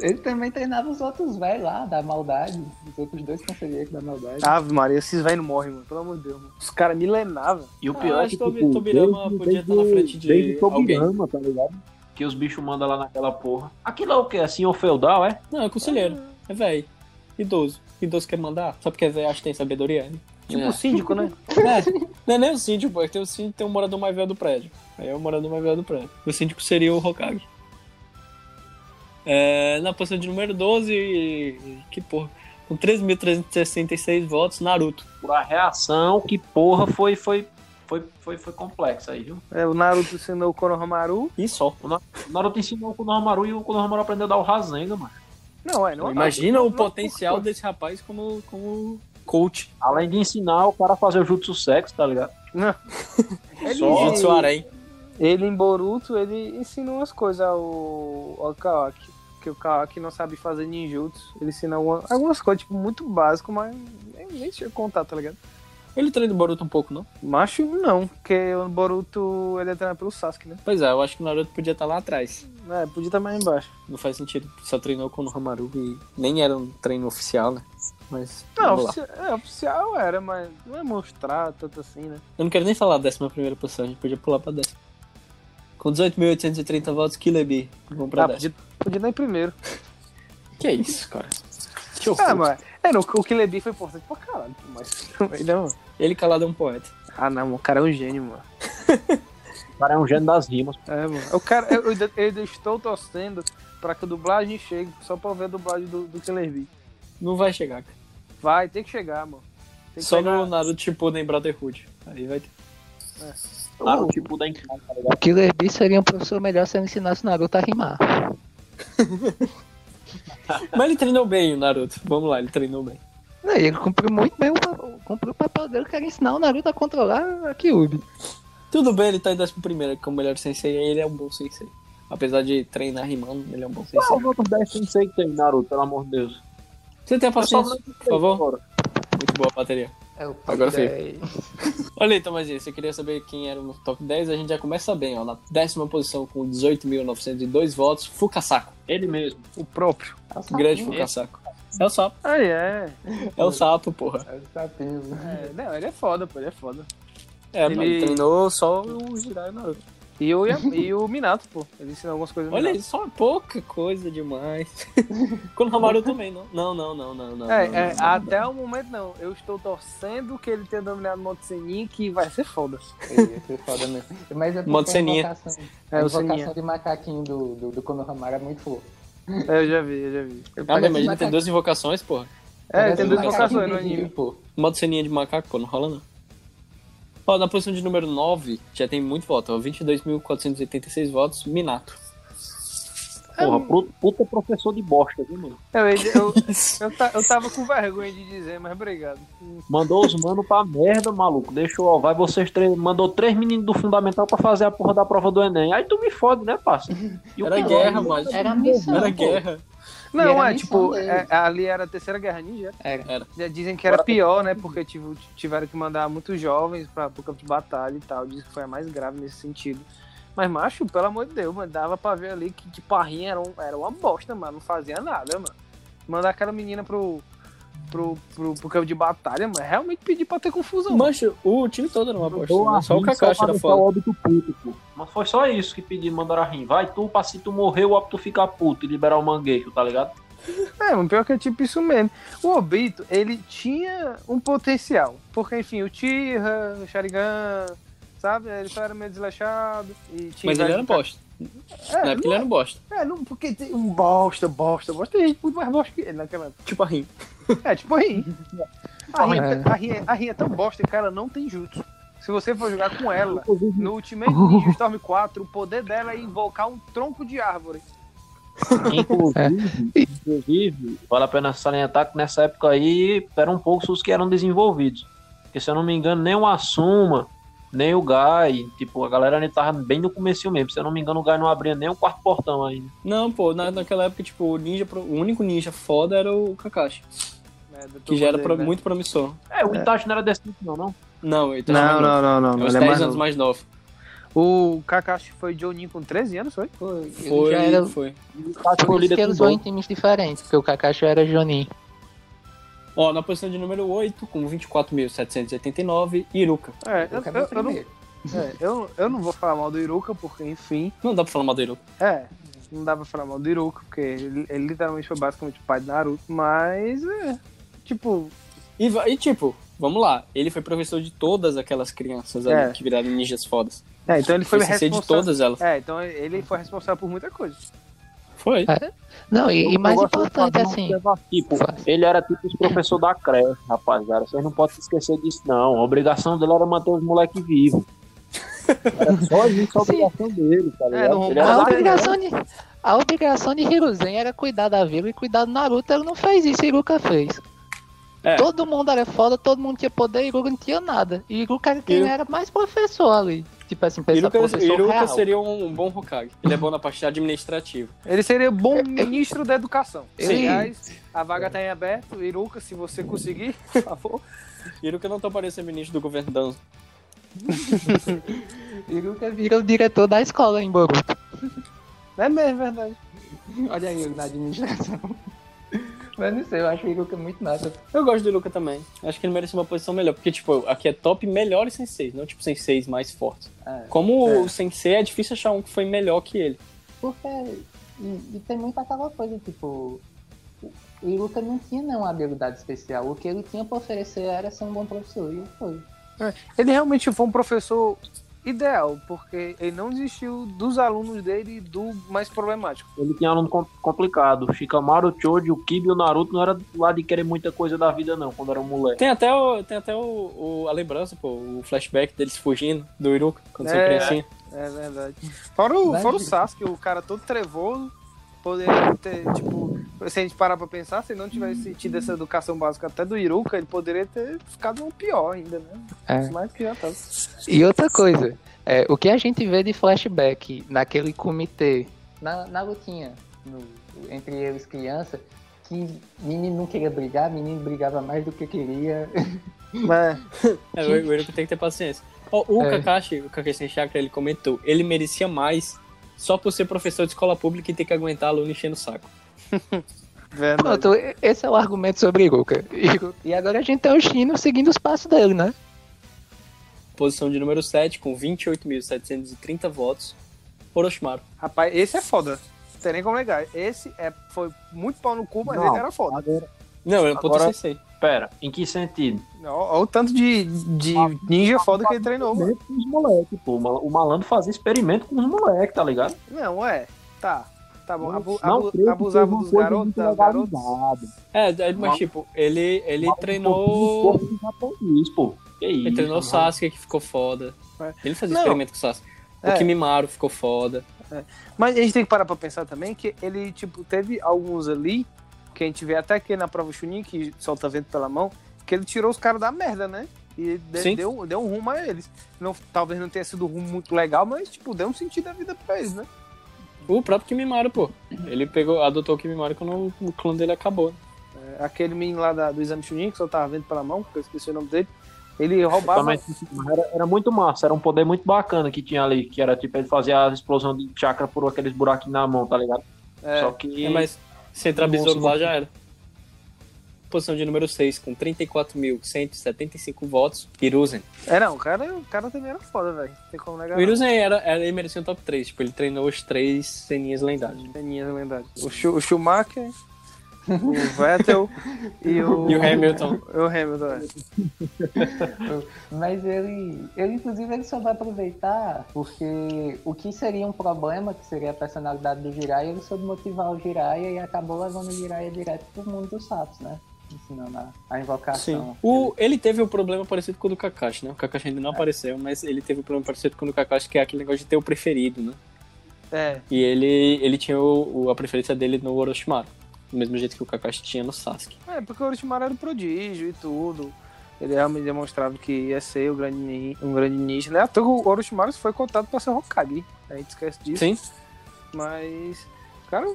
Ele também treinava os outros velhos lá, da maldade. Os outros dois conselheiros da maldade. Ave Maria, esses velhos não morrem, mano. Pelo amor de Deus, mano. Os caras milenavam. E o Ah, pior é acho que o tipo, Tobirama desde- podia estar na frente de desde alguém. Tobirama, tá ligado? Que os bichos mandam lá naquela porra. Aquilo é o quê? Assim, o feudal, é? Não, é conselheiro. É velho. Idoso. Idoso quer mandar. Só porque é velho, acha que tem sabedoria. Né? Tipo É. o síndico, né? É, não é nem o síndico, pô. Tem o síndico tem o morador mais velho do prédio. Aí é o morador mais velho do prédio. O síndico seria o Hokage. É, na posição de número 12, que porra. Com 3.366 votos, Naruto. Por a reação, que porra foi, foi, foi, foi, foi complexa aí, viu? É, o Naruto ensinou o Konohamaru. E só. O Na- o Naruto ensinou o Konohamaru e o Konohamaru aprendeu a dar o Rasengan, mano. Não, é, não Imagina não- o não- potencial não- desse rapaz como, como coach. Além de ensinar o cara a fazer o jutsu sexo, tá ligado? Não. Ele, Só- Jutsu Arém. ele em Boruto, ele ensina umas coisas ao, ao Kawaki. Que o Kawaki não sabe fazer ninjutsu. Ele ensina alguma- algumas coisas, tipo, muito básicas, mas nem, nem tinha contato, tá ligado? Ele treina o Boruto um pouco, não? Macho, não. Porque o Boruto, ele é treinado pelo Sasuke, né? Pois é, eu acho que o Naruto podia estar lá atrás. É, podia estar mais embaixo. Não faz sentido. Só treinou com o Hamaru e nem era um treino oficial, né? Mas. Não, ofici- é, oficial era, mas não é mostrar tanto assim, né? Eu não quero nem falar da décima primeira posição, a gente podia pular pra décima. Com 18.830 votos, Killer Bee. Vamos pra Ah, décima. podia, podia dar em primeiro. Que é isso, cara? Que Ah, horror. mas. É, não, o Killer Bee foi importante pra caralho, mas também não. Ele calado é um poeta. Ah, não, mano, o cara é um gênio, mano. O cara é um gênio das rimas. É, mano. O cara, eu, eu, ainda- eu estou torcendo pra que a dublagem chegue, só pra ver a dublagem do, do Killer Bee. Não vai chegar, cara. Vai, tem que chegar, mano. Tem que Só pegar- no Naruto Shippuden Brotherhood. Aí vai ter. Claro, tipo da tá ligado? O Killer Bee seria um professor melhor se ele ensinasse o Naruto a rimar. Mas ele treinou bem, o Naruto. Vamos lá, ele treinou bem. E ele cumpriu muito bem o, cumpriu o papel dele, que era ensinar o Naruto a controlar a Kyuubi. Tudo bem, ele tá em décimo primeiro, como melhor sensei, ele é um bom sensei. Apesar de treinar rimando, ele é um bom sensei. Qual os outros 10 sensei que tem, Naruto, pelo amor de Deus? Você tem a paciência, por favor? agora. Muito boa a bateria. É o Agora foi. dez. Olha aí, Tomazinho, você queria saber quem era no top 10? A gente já começa bem, ó. Na décima posição com 18.902 votos, Fukasako. Ele mesmo. O próprio. É o. Grande Fukasako. É o sapo. Ah, é. É o sapo, porra. É o sapinho. é. Não, ele é foda, pô, ele é foda. É, Ele- mas ele treinou só o Jirai e o Naruto. E o, e o Minato, pô. Ele ensina algumas coisas no Olha Minato. só pouca coisa demais. Com o Hamaru também, não? Não, não, não, não, não. É, não, é, não, até o momento não. Eu estou torcendo que ele tenha dominado o Monte Senin, que vai ser foda. Ia ser foda mesmo. Mas é porque a Seninha. invocação, É, a invocação de macaquinho do, do, do Konohamaru é muito fofo. É, eu já vi, eu já vi. Ah, mas ele tem duas invocações, porra. É, tem duas invocações no anime. pô. Modo ceninha de macaco, pô, não rola não. Ó, na posição de número 9, já tem muito voto, ó, 22.486 votos, Minato. Porra, pro- puta professor de bosta, viu, mano? Eu, eu, eu, eu tava com vergonha de dizer, mas obrigado. Mandou os mano pra merda, maluco. Deixou, ó, vai vocês três. Mandou três meninos do fundamental pra fazer a porra da prova do Enem. Aí tu me fode, né, parça? E Era guerra, mas... Era a missão. Era pô. guerra. Não, era é tipo, é- ali era a terceira guerra ninja. Era. Já dizem que era pior, né? Porque tive- tiveram que mandar muitos jovens pra, pro campo de batalha e tal. Diz que foi a mais grave nesse sentido. Mas, macho, pelo amor de Deus, mano, dava pra ver ali que, que Parrinha era, um- era uma bosta, mano. Não fazia nada, mano. Mandar aquela menina pro, pro, pro, pro campo de batalha, mano, realmente pedir pra ter confusão. Mancha, o time todo era uma bosta. Mandou né? Só o rim Kakashi era óbito puto, pô. Mas foi só isso que pediram, mandaram a rim. Vai tu, pra se tu morrer, o óbito ficar puto e liberar o manguejo, tá ligado? É, mas pior que é tipo isso mesmo. O Obito, ele tinha um potencial. Porque, enfim, o Tira, o Sharingan, sabe? Ele só era meio desleixado. E tinha Mas ele era do bosta. É, Na época ele era um bosta. É, não, porque tem um bosta, bosta, bosta. Tem gente muito mais bosta que ele naquela época. Tipo a Rin. É, tipo a. A Rin, É. a Rin, a Rin é tão bosta que ela não tem jutsu. Se você for jogar com ela, no Ultimate Ninja Storm 4, o poder dela é invocar um tronco de árvore. Inclusive, inclusive, vale a pena salientar que nessa época aí eram poucos os que eram desenvolvidos. Porque se eu não me engano, nem o Asuma, nem o Gai, tipo, a galera ainda tava bem no começo mesmo. Se eu não me engano, o Gai não abria nem o quarto portão ainda. Não, pô, na, naquela época, tipo, o ninja, o único ninja foda era o Kakashi. Do Que já era pro- né? muito promissor. É, o Itachi não era desse tipo, não, não. Não, ele tá Não, não, não, não. É não uns é 10 mais anos novo. mais novo. O Kakashi foi Jonin com 13 anos, foi? Foi, ele Foi, já era... foi. O Itachi foi líder com dois. em times diferentes, porque o Kakashi era Jonin. Ó, na posição de número 8, com 24.789, Iruka. É, eu, Iruka é eu, meu eu não, primeiro. é, eu, eu não vou falar mal do Iruka, porque, enfim, Não dá pra falar mal do Iruka. É, não dá pra falar mal do Iruka, porque ele, ele literalmente foi basicamente o pai do Naruto, mas é. Tipo, E, e, tipo, vamos lá, ele foi professor de todas aquelas crianças ali É. que viraram ninjas fodas. é, então ele foi sensei de responsável. todas elas. É, então ele foi responsável por muita coisa. Foi. Não, e, e mais importante, assim. Tipo, ele era tipo os professor da creche, rapaziada. Vocês não podem se esquecer disso, não. A obrigação dele era manter os moleques vivos. Era só isso a obrigação dele, tá ligado? não ele a obrigação, de, a obrigação de Hiruzen era cuidar da vila e cuidar do Naruto. Ele não fez isso, Iruka fez. É. Todo mundo era foda, todo mundo tinha poder, Iruka não tinha nada. E Iruka era quem Iru- era mais professor ali. Tipo assim, pensar Iruka, professor Iruka real. seria um, um bom Hokage. Ele é bom na parte administrativa. Ele seria bom ministro da educação. Ele- Aliás, a vaga tá em aberto. Iruka, se você conseguir, por favor. Iruka não toparia ser ministro do governo Danzo. Iruka vira o diretor da escola em Boruto. É mesmo, é verdade. Olha aí, na administração. Mas não sei, eu acho o Iruka muito massa. Eu gosto do Iruka também. Acho que ele merece uma posição melhor. Porque, tipo, aqui é top melhores senseis, não tipo senseis mais fortes. É. Como É. o sensei, é difícil achar um que foi melhor que ele. Porque. E, e tem muito aquela coisa, tipo. O Iruka não tinha nenhuma habilidade especial. O que ele tinha pra oferecer era ser um bom professor. E foi. Ele realmente foi um professor ideal, porque ele não desistiu dos alunos dele e do mais problemático. Ele tinha aluno com- complicado. O Shikamaru, o Choji, o Kibi e o Naruto não era lá de querer muita coisa da vida, não, quando era um moleque. Tem até, o, tem até o, o- a lembrança, pô, o flashback deles fugindo do Iruka, quando É. são criancinha. É verdade. Fora o, Mas- fora o Sasuke, o cara todo trevoso, poderia ter, tipo, se a gente parar pra pensar, se não tivesse tido essa educação básica até do Iruka, ele poderia ter ficado um pior ainda, né? É. Mais que já tava. E outra coisa, é, o que a gente vê de flashback naquele comitê, na, na lutinha no- entre eles criança, que menino não queria brigar, menino brigava mais do que queria. Mas, É, o, o Iruka tem que ter paciência. Ó, o É. Kakashi, o Kakashi Chakra, ele comentou, ele merecia mais só por ser professor de escola pública e ter que aguentar aluno enchendo o saco. verdade. Pronto, esse é o argumento sobre Iruka. Iru- E agora a gente tem o Shino seguindo os passos dele, né? Posição de número 7, com 28.730 votos, Orochimaru. Rapaz, esse é foda. Não tem nem como negar. Esse é, foi muito pau no cu, mas Não. ele era foda. Agora, Não, ele é um puta Agora-. Pera, em que sentido? Olha o tanto de, de ninja foda que ele treinou, mano. Experimento com os moleques, pô. O mal- O malandro fazia experimento com os moleques, tá ligado? Não, é. Tá. Tá bom. Abu, Não abu- que abusava dos garotos, das garotas. legalizada. É, daí, mas tipo, ele, ele treinou. Japonês, pô. Que isso? Ele treinou o. Sasuke, que ficou foda. É. Ele fazia Não. experimento com o Sasuke. É. O Kimimaro ficou foda. Mas a gente tem que parar pra pensar também que ele, tipo, teve alguns ali, que a gente vê até aqui na prova Chunin, que solta vento pela mão, que ele tirou os caras da merda, né? E de- deu, deu um rumo a eles. Não, talvez não tenha sido um rumo muito legal, mas, tipo, deu um sentido à vida pra eles, né? O próprio Kimimaro, pô. Ele pegou, adotou o Kimimori quando o clone dele acabou. É, aquele menino lá da- do exame Chunin, que só tava vendo pela mão, que eu esqueci o nome dele. Ele roubava. Era, era muito massa, era um poder muito bacana que tinha ali, que era tipo, ele fazia a explosão de chakra por aqueles buraquinhos na mão, tá ligado? É, Só que. É, mas se entrar besouro lá já era. Posição de número 6, com 34.175 votos, Hiruzen. É, não, o cara, o cara também era foda, velho. Tem como negar. O Hiruzen era, era, ele merecia um top 3, tipo, ele treinou os três ceninhas lendários. Peninhas lendárias. O, Schu- o Schumacher, o Vettel e o. E o Hamilton. O Hamilton, é. Mas ele, ele inclusive, ele só vai aproveitar porque o que seria um problema, que seria a personalidade do Jiraiya, ele soube motivar o Jiraiya e acabou levando o Jiraiya direto pro mundo dos sapos, né? Ensinando a, a invocação. O, ele teve um problema parecido com o do Kakashi, né? O Kakashi ainda não apareceu, mas ele teve um problema parecido com o do Kakashi, que é aquele negócio de ter o preferido, né? É, E ele, ele tinha o, o- a preferência dele no Orochimaru. Do mesmo jeito que o Kakashi tinha no Sasuke. é, porque o Orochimaru era um prodígio e tudo. Ele realmente demonstrava que ia ser o grande, um grande ninja. Né? Até o Orochimaru foi contado pra ser Hokage. A gente esquece disso. Sim? Mas, cara,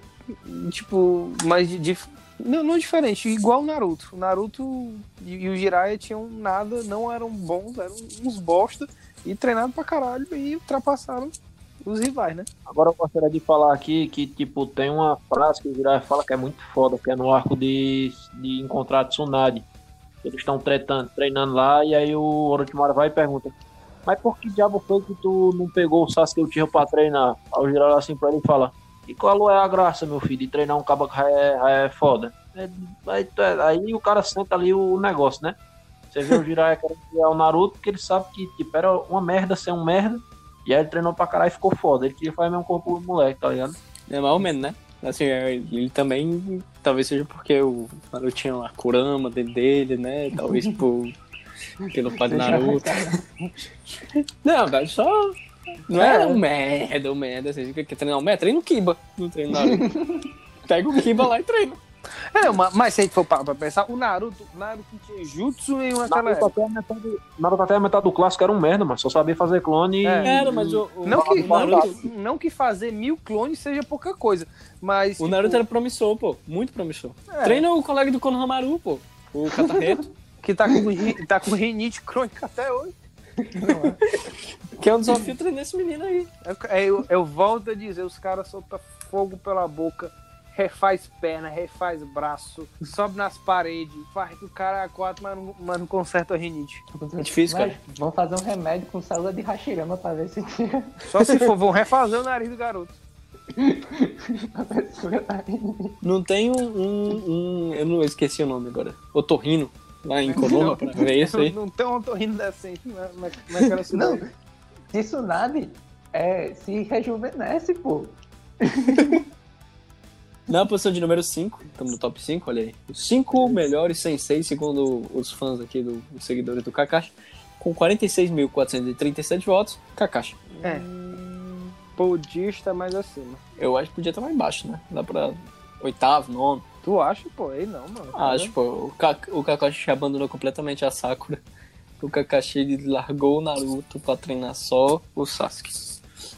tipo, mas de, de- não, não diferente, igual o Naruto. O Naruto e, e o Jiraiya tinham nada, não eram bons, eram uns bosta e treinaram pra caralho e ultrapassaram os rivais, né? Agora eu gostaria de falar aqui que, tipo, tem uma frase que o Jiraiya fala que é muito foda, que é no arco de, de encontrar a Tsunade. Eles estão treinando lá, e aí o Orochimaru vai e pergunta mas por que diabo foi que tu não pegou o Sasuke Uchiha pra treinar? Aí o Jiraiya assim pra ele e fala e qual é a graça, meu filho, de treinar um cabo que é, é foda? É, Aí, é- aí o cara senta ali o negócio, né? Você vê o Jiraiya querendo criar o Naruto, porque ele sabe que tipo, era uma merda ser um merda, e aí ele treinou pra caralho e ficou foda. Ele queria fazer mesmo corpo do moleque, tá ligado? É mais ou menos, né? Assim, é, ele também, talvez seja porque o Naruto tinha a Kurama dele, dele, né? Talvez por, pelo pai do Naruto. Não, velho, só. Não É. era um merda, um merda. Assim, quer quer treinar um merda? Treina o Kiba. Não treina o Naruto. Pega o Kiba lá e treina. É, mas, mas se a gente for pra pensar, o Naruto, o Naruto tinha jutsu nenhum naquela Naruto até, a metade, Naruto até a metade do clássico era um merda, mas só sabia fazer clone e. É. Era, mas o, o Não que, Naruto. não que fazer mil clones seja pouca coisa, mas... O Naruto era promissor, pô. Muito promissor. É. Treina o colega do Konohamaru, pô. O Katarreto. Que tá com, tá com rinite crônica até hoje. que é um desafio treinar esse menino aí. Eu, eu, eu volto a dizer, os caras soltam fogo pela boca, refaz perna, refaz braço, sobe nas paredes, faz o cara a quatro, mas não, mas não conserta a rinite. É difícil, Mas cara. Vamos fazer um remédio com célula de Hashirama pra ver se tira Só se for, vão refazer o nariz do garoto. Não tem um, um- um- Eu não esqueci o nome agora. Otorrino, lá em Konoha, pra ver isso aí. Não tem um otorrino decente na, na, naquela cidade. Não, Tsunade é, se rejuvenesce, pô. Na posição de número 5, estamos no top 5, olha aí. Os 5 melhores senseis, segundo os fãs aqui, do, os seguidores do Kakashi, com 46.437 votos, Kakashi. É. Podia estar mais acima. Eu acho que podia estar mais embaixo, né? Dá pra oitavo, nono. Tu acha, pô? Aí não, mano. Acho, pô. O, Ka- o Kakashi abandonou completamente a Sakura. O Kakashi largou o Naruto pra treinar só o Sasuke.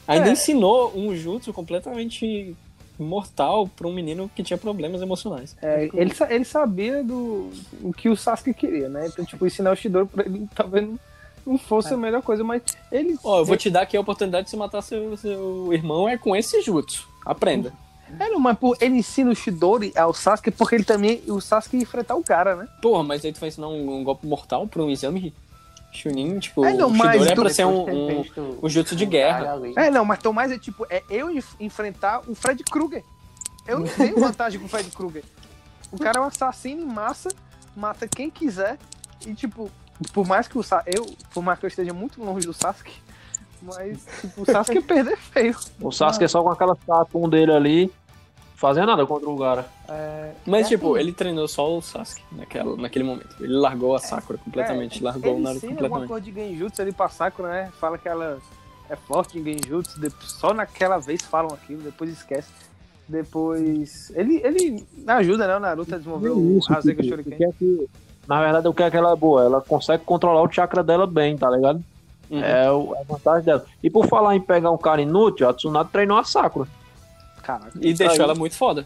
Ainda É. ensinou um jutsu completamente mortal pra um menino que tinha problemas emocionais. É, ele, ele sabia do o que o Sasuke queria, né? Então, tipo, ensinar o Shidori pra ele talvez não, não fosse a melhor coisa, mas ele. Ó, eu vou te dar aqui a oportunidade de você matar seu, seu irmão é com esse jutsu. Aprenda. É, não, mas pô, ele ensina o Shidori ao Sasuke porque ele também. O Sasuke ia enfrentar o cara, né? Porra, mas aí tu vai ensinar um, um golpe mortal pra um exame Chunin, tipo, É, não, o Shidori é pra ser um, um, um jutsu de guerra. É, não, mas Tomás é tipo, é eu enf- enfrentar o Fred Krueger. Eu não tenho vantagem com o Fred Krueger. O cara é um assassino em massa, mata quem quiser. E tipo, por mais que o Sa eu, por mais que eu esteja muito longe do Sasuke, mas tipo, o Sasuke perder feio. O Sasuke é só com aquela status dele ali, fazendo nada contra o cara. É, Mas, é tipo, assim, ele treinou só o Sasuke naquela, naquele momento. Ele largou a Sakura completamente, É, largou o ele Naruto ensina alguma completamente. coisa de Genjutsu ali pra Sakura, né? Fala que ela é forte em Genjutsu, depois- só naquela vez falam aquilo, depois esquece. Depois. Ele, ele ajuda, né? O Naruto a desenvolver o Isso, Rasengan tipo, Shuriken. o que é que- na verdade, o que é que ela é boa? Ela consegue controlar o chakra dela bem, tá ligado? Uhum. É o- a vantagem dela. E por falar em pegar um cara inútil, a Tsunade treinou a Sakura. Caraca. E deixou ela muito foda.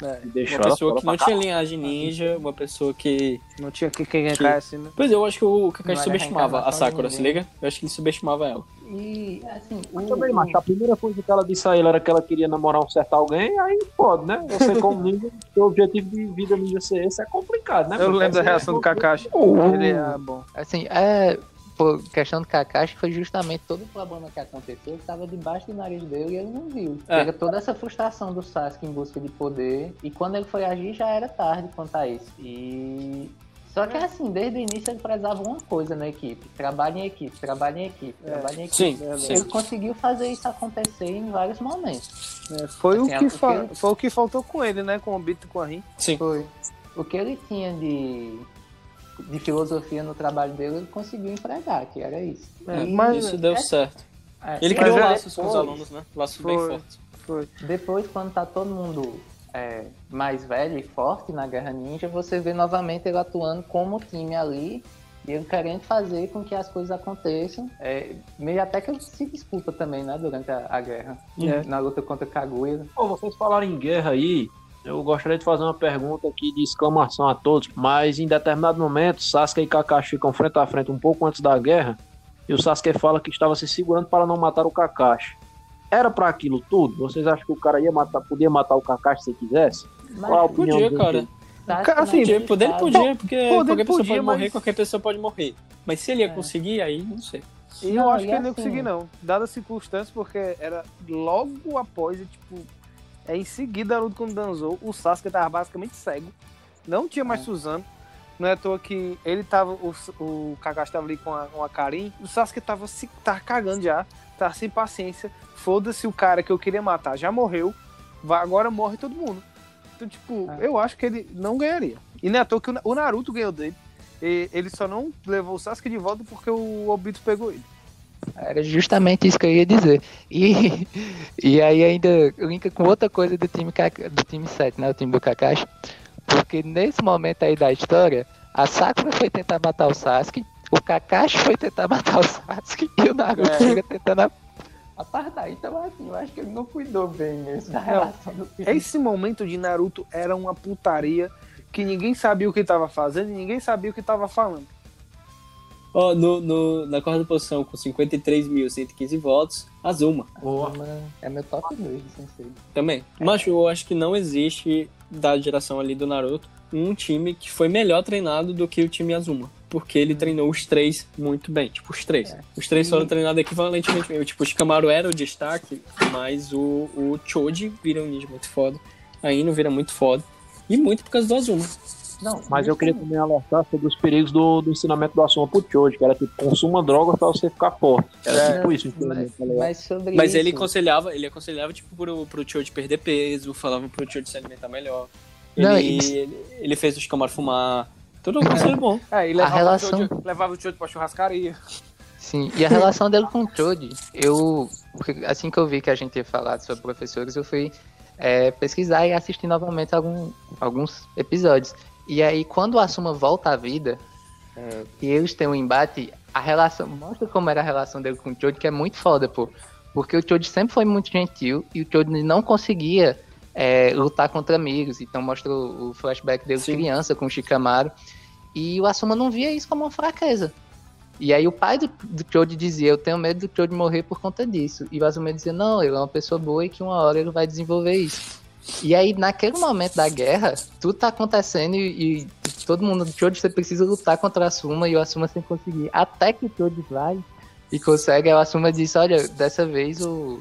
É, Deixou Uma pessoa que não tinha linhagem ninja, uma pessoa que. não tinha que quem ganhar assim, né? Pois é, eu acho que o Kakashi subestimava a Sakura, se liga? Eu acho que ele subestimava ela. E, assim, o, Também, o- mas a primeira coisa que ela disse a ele era que ela queria namorar um certo alguém, aí pode, né? Você como ninja, seu objetivo de vida ninja ser esse é complicado, né? Eu Porque lembro da você- reação do Kakashi. Ele é bom. assim, é, por questão do Kakashi, foi justamente todo o problema que aconteceu que estava debaixo do nariz dele e ele não viu. É. Toda essa frustração do Sasuke em busca de poder, e quando ele foi agir já era tarde quanto a isso. E... Só que assim, desde o início ele prezava uma coisa na equipe, trabalho em equipe, trabalho em equipe, É. trabalho em equipe. Sim, sim. Ele conseguiu fazer isso acontecer em vários momentos. É, foi, Assim, o que fa- foi o que faltou com ele, né? Com o Obito e com a Rin. Sim. Foi. O que ele tinha de, de filosofia no trabalho dele, ele conseguiu empregar, que era isso. É, E- mas- Isso deu certo. É, Ele criou é laços com os depois- alunos, né? Laços bem Foi. fortes. Foi. Depois, quando tá todo mundo é, mais velho e forte na Guerra Ninja, você vê novamente ele atuando como time ali e ele querendo fazer com que as coisas aconteçam. É, meio até que ele se disputa também, né, durante a, a guerra. É. Na luta contra Kaguya. Pô, vocês falaram em guerra aí, eu gostaria de fazer uma pergunta aqui de exclamação a todos, mas em determinado momento, Sasuke e Kakashi ficam frente a frente um pouco antes da guerra, e o Sasuke fala que estava se segurando para não matar o Kakashi. Era pra aquilo tudo? Vocês acham que o cara ia matar, podia matar o Kakashi se quisesse? Mas, Qual a opinião Podia, de cara. Cara, assim, Podia, poder podia, porque Poder qualquer pessoa podia, pode morrer, mas- qualquer pessoa pode morrer. Mas se ele ia É. conseguir, aí não sei. E Não, eu acho que ele não ia assim- conseguir, não. Dadas as circunstâncias, porque era logo após, e, tipo, é em seguida a luta com o Danzou, o Sasuke tava basicamente cego. Não tinha mais É. Suzano. Não é à toa que ele tava, o, o Kakashi tava ali com a, com a Karin, o Sasuke tava se tava cagando já, tá sem paciência. Foda-se o cara que eu queria matar, já morreu, vai, agora morre todo mundo. Então, tipo, É. eu acho que ele não ganharia. E não é à toa que o o Naruto ganhou dele. E ele só não levou o Sasuke de volta porque o Obito pegou ele. Era justamente isso que eu ia dizer. E, e aí ainda linka com outra coisa do time, do time 7, né? O time do Kakashi. Porque nesse momento aí da história, a Sakura foi tentar matar o Sasuke, o Kakashi foi tentar matar o Sasuke e o Naruto É. fica tentando a- apartar. Então assim, eu acho que ele não cuidou bem mesmo da relação do time. Esse momento de Naruto era uma putaria que ninguém sabia o que tava fazendo e ninguém sabia o que tava falando. Ó, no, no- na quarta posição, com 53.115 votos, Azuma. Uma- É meu top 2 de Sensei. Também. Mas eu acho que não existe, da geração ali do Naruto, um time que foi melhor treinado do que o time Azuma. Porque ele treinou os três muito bem. Tipo, os três. Os três foram treinados equivalentemente bem. Tipo, o Shikamaru era o destaque, mas o, o Choji vira um ninja muito foda. A Ino vira muito foda. E muito por causa do Azuma. Não, Mas eu queria também alertar sobre os perigos do, do ensinamento do Asuma pro Choji, que era tipo, consuma drogas pra você ficar forte. Era É, tipo isso, mas, infelizmente, tá mas sobre Mas isso, ele aconselhava, ele aconselhava, tipo, pro, pro Choji perder peso, falava pro Choji se alimentar melhor. Ele, Não, isso- ele, ele fez o Shikamaru fumar. Tudo um conselho bom. É, e levava, relação- o Choji, levava o Choji pra churrascaria. Sim, e a relação dele com o Choji, eu, porque assim que eu vi que a gente ia falar sobre professores, eu fui é, pesquisar e assistir novamente algum, alguns episódios. E aí, quando o Asuma volta à vida, é, e eles têm um embate, a relação, mostra como era a relação dele com o Choji, que é muito foda, pô. Porque o Choji sempre foi muito gentil e o Choji não conseguia é, lutar contra amigos. Então mostra o, o flashback dele Sim. criança com o Shikamaru. E o Asuma não via isso como uma fraqueza. E aí o pai do, do Choji dizia, eu tenho medo do Choji morrer por conta disso. E o Asuma dizia, não, ele é uma pessoa boa e que uma hora ele vai desenvolver isso. E aí, naquele momento da guerra, tudo tá acontecendo e, e todo mundo, Choji, você precisa lutar contra o Asuma e o Asuma sem conseguir. Até que o vai e consegue, o Asuma diz, olha, dessa vez o,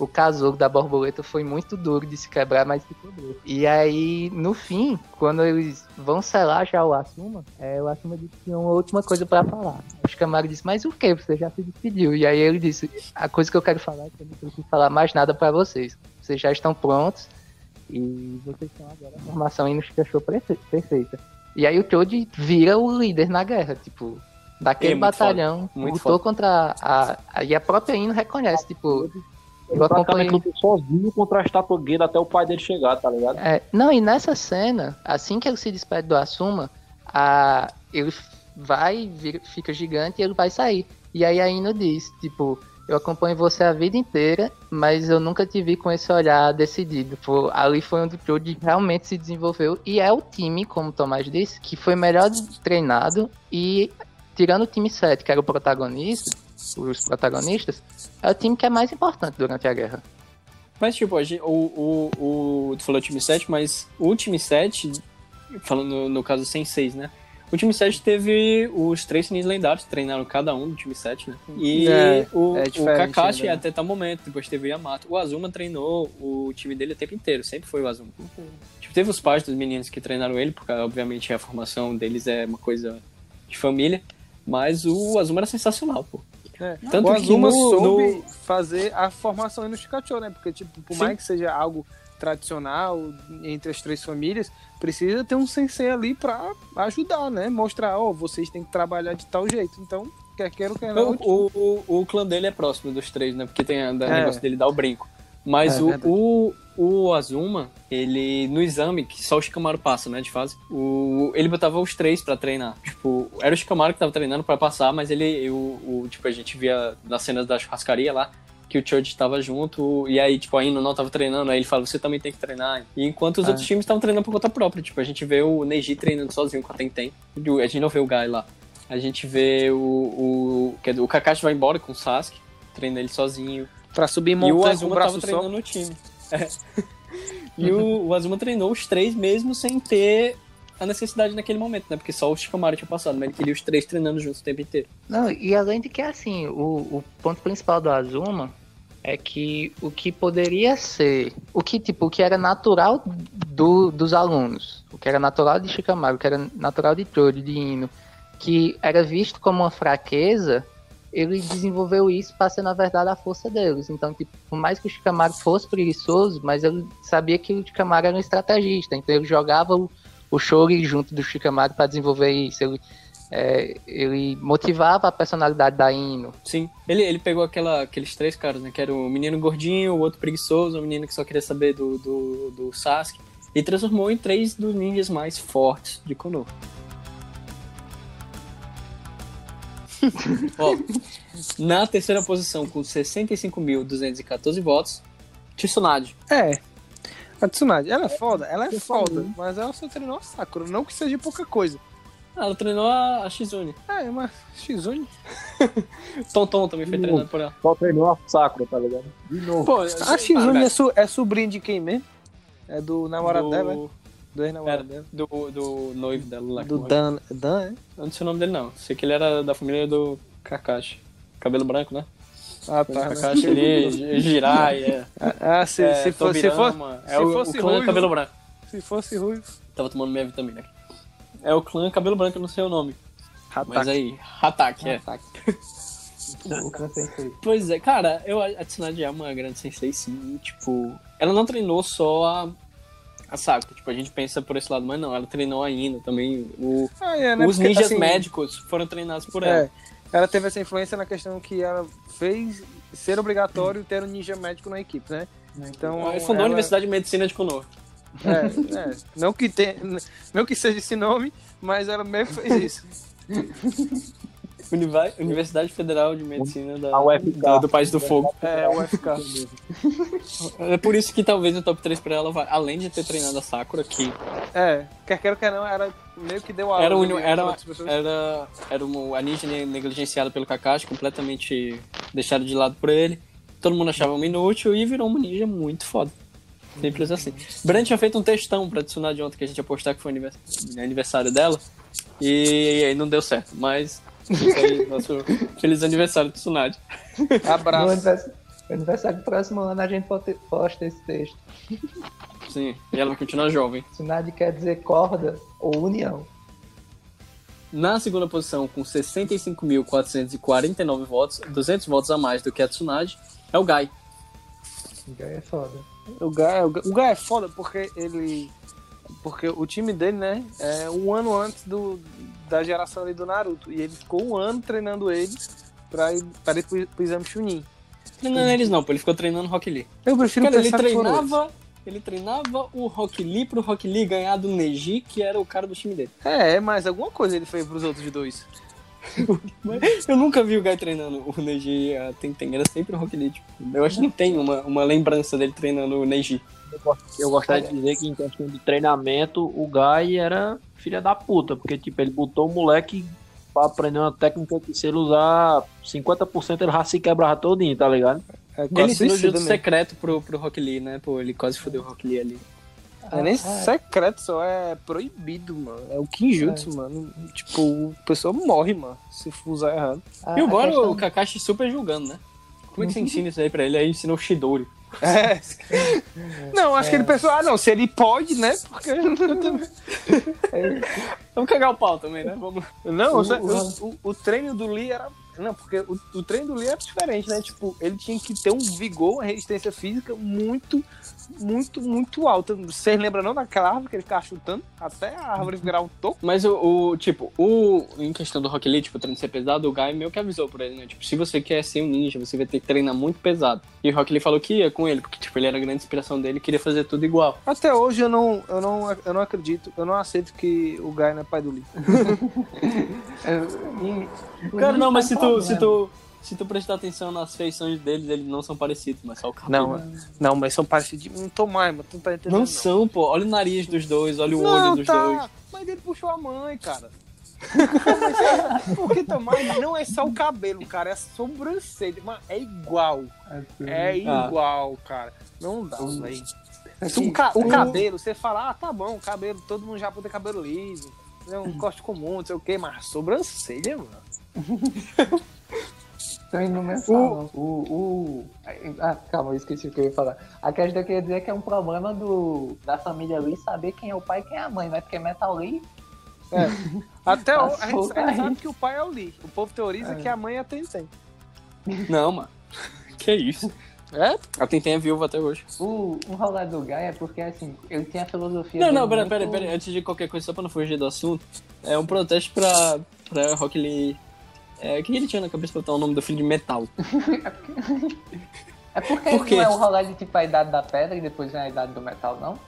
o casulo da borboleta foi muito duro de se quebrar, mas se quebrou. E aí, no fim, quando eles vão selar já o Asuma, é, o Asuma disse que tinha uma última coisa pra falar. O Shikamaru disse, mas o que? Você já se despediu. E aí ele disse, a coisa que eu quero falar é que eu não preciso falar mais nada pra vocês. Vocês já estão prontos e vocês estão agora a formação aí no Shikashou perfe- perfeita. E aí o Choji vira o líder na guerra, tipo, daquele É muito batalhão, muito lutou foda. contra a, a. E a própria Ino reconhece, tipo, Ele praticamente lutou sozinho contra a estátua até o pai dele chegar, tá ligado? É, não, e nessa cena, assim que ele se despede do Asuma, a, ele vai, vira- fica gigante e ele vai sair. E aí a Ino diz, tipo, eu acompanho você a vida inteira, mas eu nunca te vi com esse olhar decidido. Ali foi onde o Trude realmente se desenvolveu e é o time, como o Tomás disse, que foi melhor treinado e tirando o time 7, que era o protagonista, os protagonistas, é o time que é mais importante durante a guerra. Mas, tipo, a gente- o, o, o, tu falou time 7, mas o time 7, falando no, no caso sem 6, né? O time 7 teve os três sinis lendários, treinaram cada um do time 7, né? E É, o, é o Kakashi ainda, né? até tal momento, depois teve o Yamato. O Azuma treinou o time dele o tempo inteiro, sempre foi o Azuma. Tipo, teve os pais dos meninos que treinaram ele, porque obviamente a formação deles é uma coisa de família, mas o Azuma era sensacional, pô. É. Tanto o que Azuma no- soube no- fazer a formação aí no Chikachou, né? Porque, tipo, por Sim. mais que seja algo tradicional entre as três famílias, precisa ter um sensei ali pra ajudar, né? Mostrar, ó, vocês têm que trabalhar de tal jeito. Então, quer queira ou quer não, O, o, o, o clã dele é próximo dos três, né? Porque tem o É. negócio dele dar o brinco. Mas É, o, verdade. o, o Azuma, ele, no exame, que só o Shikamaru passa, né, de fase, o, ele botava os três pra treinar. Tipo, era o Shikamaru que tava treinando pra passar, mas ele, o, o, tipo, a gente via nas cenas da churrascaria lá, que o Choji tava junto, e aí, tipo, a Ino não tava treinando, aí ele fala, você também tem que treinar. E enquanto os É. outros times estavam treinando por conta própria, tipo, a gente vê o Neji treinando sozinho com a Tenten, a gente não vê o Guy lá. A gente vê o, o, quer dizer, o Kakashi vai embora com o Sasuke, treina ele sozinho. pra subir E montanha com o Azuma tava braço só. treinando no time. É. E o, o Azuma treinou os três mesmo sem ter a necessidade naquele momento, né? Porque só o Shikamaru tinha passado, mas ele queria os três treinando juntos o tempo inteiro. Não, e além de que, assim, o, o ponto principal do Azuma é que o que poderia ser, o que, tipo, o que era natural do, dos alunos, o que era natural de Shikamaru, o que era natural de Toru, de Ino, que era visto como uma fraqueza, ele desenvolveu isso para ser, na verdade, a força deles. Então, tipo, por mais que o Shikamaru fosse preguiçoso, mas ele sabia que o Shikamaru era um estrategista, então ele jogava o, o Shory junto do Shikamaru para desenvolver isso. Ele, é, ele motivava a personalidade da Ino. Sim. Ele, ele pegou aquela, aqueles três caras, né? Que era o menino gordinho, o outro preguiçoso, o menino que só queria saber do, do, do Sasuke. E transformou em três dos ninjas mais fortes de Konoha. Ó, na terceira posição, com 65.214 votos, Tsunade. É. A Tsunade, ela é foda, ela é foda, mas ela só treinou a Sakura, não que seja pouca coisa. Ah, Ela treinou a, a Shizune. É, mas Shizune. Tonton também foi treinado por ela. Só treinou a Sakura, tá ligado? De novo. Pô, A Shizune é, su, é sobrinho de quem mesmo? É do namorado do, dela, é? Do ex-namorado dela. do, do noivo dela lá. Do a- Dan, Dan, é? Eu não sei o nome dele, não. Sei que ele era da família do Kakashi. Cabelo branco, né? Ah, tá. Jirai, é. Ah, se, é, se, fosse, se, se é o, fosse o clã ruivo. Cabelo Branco. se fosse ruim. Tava tomando minha vitamina aqui. É o clã Cabelo Branco, eu não sei o nome. Mas aí, Hatake, é. O Kansei. Pois é, cara, eu, a Tsunade é uma grande sensei, sim. Tipo, ela não treinou só a, a Sakura. Tipo, a gente pensa por esse lado, mas não, ela treinou ainda também. O, Ah, é, né? os Porque, ninjas assim, médicos foram treinados por ela. É, ela teve essa influência na questão que ela fez ser obrigatório ter um ninja médico na equipe, né? Então, Ela fundou a ela- Universidade de Medicina de Konoha. É, é. Não que tenha, não que seja esse nome, mas ela mesmo fez isso. Universidade Federal de Medicina da, A UFK. do, do País do Fogo. É, o FK. É por isso que talvez o top 3 pra ela vai. Além de ter treinado a Sakura, que É, quer queira, quer não, era meio que deu aula. era, de- era, era, era um, a ninja negligenciada pelo Kakashi, completamente deixado de lado por ele. Todo mundo achava uma inútil e virou uma ninja muito foda. Simples assim. Brand tinha feito um textão pra Tsunade ontem que a gente ia postar que foi anivers- aniversário dela. E aí não deu certo. Mas aí, nosso feliz aniversário, Tsunade. Abraço. aniversário, no aniversário do próximo ano a gente posta- esse texto. Sim, e ela vai continuar jovem. Tsunade quer dizer corda ou união. Na segunda posição, com 65.449 votos, 200 votos a mais do que a Tsunade, é o Gai. Já é foda. O Gai, o Gai- o Gai é foda porque ele. Porque o time dele, né, é um ano antes do, da geração ali do Naruto. E ele ficou um ano treinando eles pra ir, pra ir pro, pro exame Chunin. Treinando eles não, pô, ele ficou treinando Rock Lee. Eu prefiro Cara, ele treinava, ele treinava o Rock Lee pro Rock Lee ganhar do Neji, que era o cara do time dele. eles. É, mas alguma coisa ele fez pros outros dois. Eu nunca vi o Guy treinando o Neji a Tenten, era sempre o Rock Lee. Tipo, eu acho que não tem uma, uma lembrança dele treinando o Neji. Eu gostaria de dizer que em questão de treinamento, o Guy era filha da puta, porque tipo, ele botou o moleque pra aprender uma técnica que se ele usar 50% ele já se quebrava todinho, tá ligado? É Ele jutsu mesmo. secreto pro, pro Rock Lee, né? Pô, ele quase fodeu o Rock Lee ali. É nem secreto, só é proibido, mano. É o Kinjutsu, mano. Tipo, o pessoal morre, mano, se usar errado. A- e a agora questão- o Kakashi super julgando, né? Como é que você ensina isso aí pra ele? Aí ensinou o Shidori. É. Não, acho que ele pensou, ah, não, se ele pode, né? Porque. Vamos cagar o pau também, né? Vamos. Não, O- o, o, o- o treino do Lee era. Não, porque o, o treino do Lee era diferente, né? Tipo, ele tinha que ter um vigor, uma resistência física muito, muito, muito alta. Vocês lembram não daquela árvore que ele ficava chutando até a árvore virar um toco? Mas o, o, tipo, o. Em questão do Rock Lee, tipo, treino ser pesado, o Guy meio que avisou pra ele, né? Tipo, se você quer ser um ninja, você vai ter que treinar muito pesado. E o Rock Lee falou que ia com ele, porque, tipo, ele era a grande inspiração dele e queria fazer tudo igual. Até hoje eu não, eu não, eu não acredito, eu não aceito que o Guy não é pai do Lee. Eu- e- Cara, não, mas se tu, se tu, se tu prestar atenção nas feições deles, eles não são parecidos, mas só o cabelo. Não, não, mas são parecidos. Não tô mais, mas tu não tá entendendo. Não são, pô. Olha o nariz dos dois, olha o Não, olho dos tá. dois. Mas ele puxou a mãe, cara. Porque também não é só o cabelo, cara, é a sobrancelha. Mano, é igual. É Ah. igual, cara. Não dá, velho. Assim, O, ca- o eu- cabelo, você fala, ah, tá bom, o cabelo, todo mundo já tem cabelo liso. É um corte comum, não sei o quê, mas sobrancelha, mano. Tô indo salão. O, o... Ah, calma, eu esqueci o que eu ia falar. A questão que eu ia dizer é que é um problema do... da família Lee saber quem é o pai e quem é a mãe, né? Porque Metal Lee Até Passou hoje, a gente, a gente aí. sabe que o pai é o Lee. O povo teoriza que a mãe é a Tenten. Não, mano. Que isso? É? A Tenten é viúva até hoje. O, o rolê do Guy é porque, assim, ele tem a filosofia Não, não, pera, muito- pera, pera. Antes de qualquer coisa, só pra não fugir do assunto, é um protesto pra, pra Rock Lee. É, o que ele tinha na cabeça pra botar o nome do filho de metal? É porque Por quê? não é o rolê de, tipo, a idade da pedra e depois vem a idade do metal, não?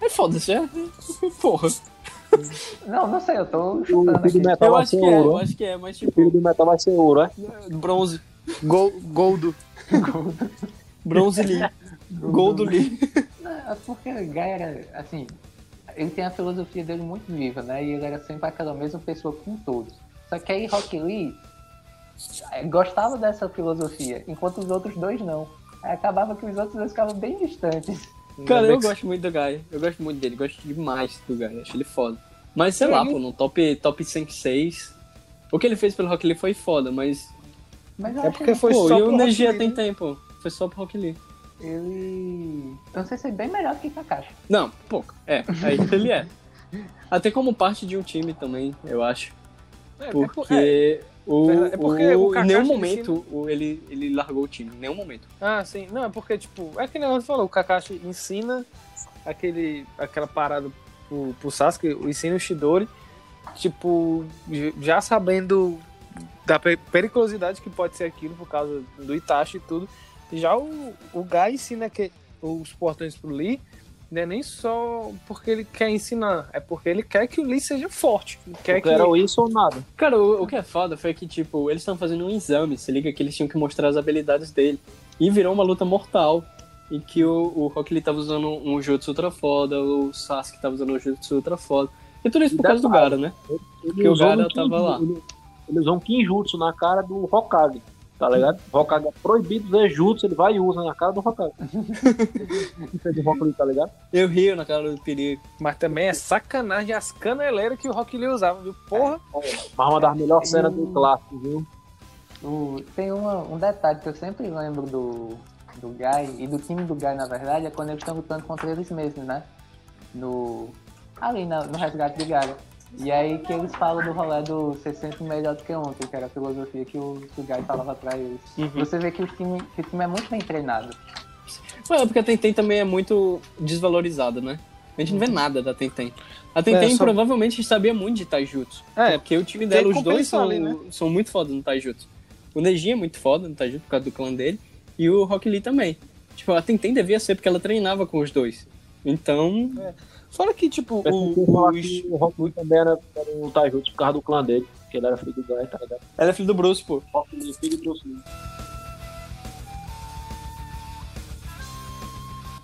É foda-se, é? Porra. Não, não sei, eu tô O chutando filho aqui. do metal Eu vai acho ser que é, eu ouro, né? acho que é, mas O tipo, filho do metal vai ser ouro, é? bronze. Gol, Goldo. Bronze Lee. Gol do Lee. É porque o Guy era, assim, ele tem a filosofia dele muito viva, né? E ele era sempre aquela mesma pessoa com todos. Só que aí Rock Lee eh, gostava dessa filosofia, enquanto os outros dois não. Aí acabava que os outros dois ficavam bem distantes. Cara, eu gosto muito do Guy. Eu gosto muito dele, gosto demais do Guy, acho ele foda. Mas sei lá, pô, no top, top 106. O que ele fez pelo Rock Lee foi foda, mas. Mas É porque que foi pô, só e o Negia Lee, tem né? tempo. Foi só pro Rock Lee. ele. Eu não sei se é bem melhor do que Kakashi. Não, pouco. É, aí ele é. Até como parte de um time também, eu acho. É, é por- é, Porque. O, Verdade, é porque o- o em nenhum Kakashi momento o- ele, ele largou o time. Em nenhum momento. Ah, sim. Não, é porque, tipo, é que nem você falou, o Kakashi ensina aquele, aquela parada pro, pro Sasuke, ensina o Shidori, tipo, já sabendo da pe- periculosidade que pode ser aquilo por causa do Itachi e tudo. Já o, o Gai ensina que, os portões pro Lee, não é nem só porque ele quer ensinar, é porque ele quer que o Lee seja forte. Quer que... era isso ou nada. Cara, o, o que é foda foi que, tipo, eles estão fazendo um exame, se liga que eles tinham que mostrar as habilidades dele. E virou uma luta mortal. Em que o, o Rock Lee tava usando um jutsu ultra foda, o Sasuke tava usando um jutsu ultra foda. E tudo isso por causa do Gara, né? Ele Porque o Gara um tava lá. Ele, ele usou um Kinjutsu na cara do Hokage, tá ligado? O Hokage é proibido usar jutsu, ele vai e usa na cara do Hokage. Isso é do Rock Lee, tá ligado? Eu rio na cara do perigo. Mas também é sacanagem as caneleiras que o Rock Lee usava, viu? Porra! Mas uma das melhores cenas do clássico, viu? O- tem uma- um detalhe que eu sempre lembro do, do Guy e do time do Guy, na verdade, é quando eles estão lutando contra eles mesmos, né? No, ali na- no resgate de Gaga. E aí que eles falam do rolê do ser sempre melhor do que ontem, que era a filosofia que o, Guy falava pra eles. Uhum. Você vê que o, time, que o time é muito bem treinado. Ué, porque a Tenten também é muito desvalorizada, né? A gente não vê nada da Tenten. A Tenten É, só- provavelmente sabia muito de Taijutsu. É, porque o time dela, os dois são, ali, né? são muito foda no Taijutsu. O Neji é muito foda no Taijutsu por causa do clã dele. E o Rock Lee também. Tipo, a Tenten devia ser porque ela treinava com os dois. Então. Fora que, tipo, o. falar o que o Rock Lee também era, era o Taijutsu por causa do clã dele, que ele era filho do Guy, tá ligado? Ela é filho do Bruce, pô. Rock Lee, filho do Bruce Lee.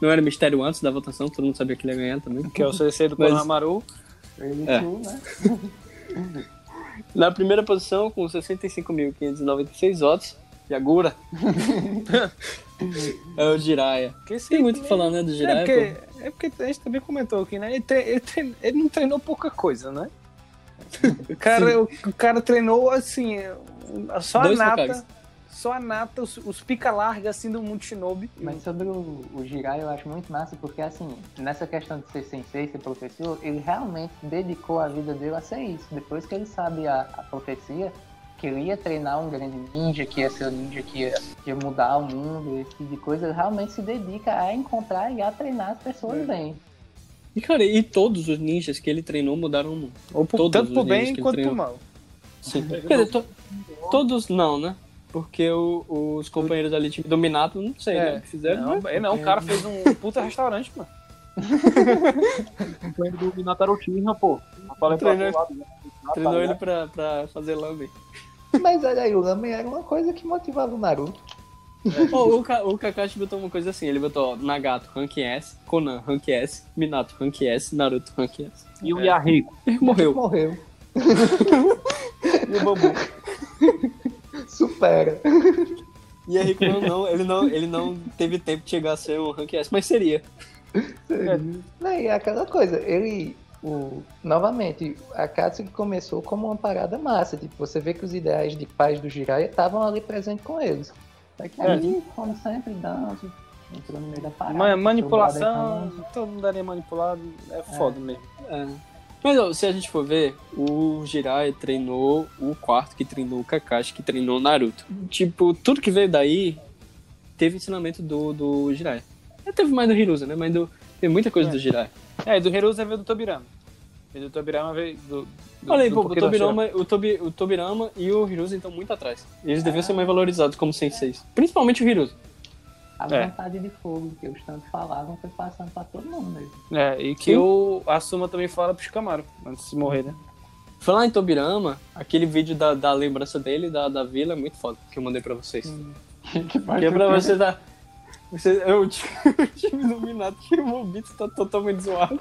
Não era mistério antes da votação, todo mundo sabia que ele ia ganhar também. Que é o CC do Mas- Konohamaru. Ele É. né? Na primeira posição, com 65.596 votos, Yagura. é o esse Tem muito o que falar, né, do É Jiraiya. porque, é porque a gente também comentou aqui, né? Ele, tre- ele tre- ele não treinou pouca coisa, né? O cara, o, o cara treinou assim, só Dois a nata, só a nata, os, os pica larga assim do mundo shinobi. Mas sobre o, o Jirai eu acho muito massa, porque assim, nessa questão de ser sensei, ser professor, ele realmente dedicou a vida dele a ser isso. Depois que ele sabe a, a profecia, que ele ia treinar um grande ninja, que ia ser o ninja que ia, que ia mudar o mundo, esse tipo de coisa, ele realmente se dedica a encontrar e a treinar as pessoas bem. E, cara, e todos os ninjas que ele treinou mudaram o mundo. Ou por- Todos tanto bem quanto por mal. Sim. Quer dizer, to- todos não, né? Porque o- os companheiros ali, tipo, do Minato, não sei, né? o que fizeram. não, mas- ele não, o cara fez um puta restaurante, mano. O companheiro do Minato era o Tira, pô. Eu Treinou- né? Treinou ele pra, pra fazer lambe. Mas olha aí, o Lamen era uma coisa que motivava o Naruto. Ó, o, Ka- o Kakashi botou uma coisa assim, ele botou Nagato Rank S, Conan Rank S, Minato Rank S, Naruto Rank S. E o Yahiko? Ele morreu. Morreu. E o Bambu. Supera. E aí, não, não, ele não, ele não teve tempo de chegar a ser um Rank S, mas seria. Não, e é aquela coisa, ele. O, novamente, a Katsuki começou como uma parada massa. Tipo, você vê que os ideais de paz do Jiraiya estavam ali presentes com eles. Só que aí, como sempre, dança, entrou no meio da parada. Entrou manipulação, todo mundo ali é manipulado, é foda mesmo. É. Mas se a gente for ver, o Jiraiya treinou o quarto que treinou o Kakashi, que treinou o Naruto. Tipo, tudo que veio daí teve ensinamento do, do Jiraiya. É, Teve mais do Hiruza, né? Mas do, teve muita coisa É. do Jiraiya. É, do Hiruza veio do Tobirama. E do Tobirama veio do. do Olha aí, do pô, o Tobirama, o, Tobi, o Tobirama e o Hiruza estão muito atrás. Eles deviam ser mais valorizados como senseis. Principalmente o Hiruza. A É. vontade de fogo que os tanto falavam foi passando pra todo mundo mesmo. É, e que o Asuma também fala pro Shikamaru, antes de morrer, né? Falar em Tobirama, aquele vídeo da, da lembrança dele, da, da vila, é muito foda, que eu mandei pra vocês. Que é pra você dar. Você, eu, o time do Minato que o Mobito tá totalmente zoado.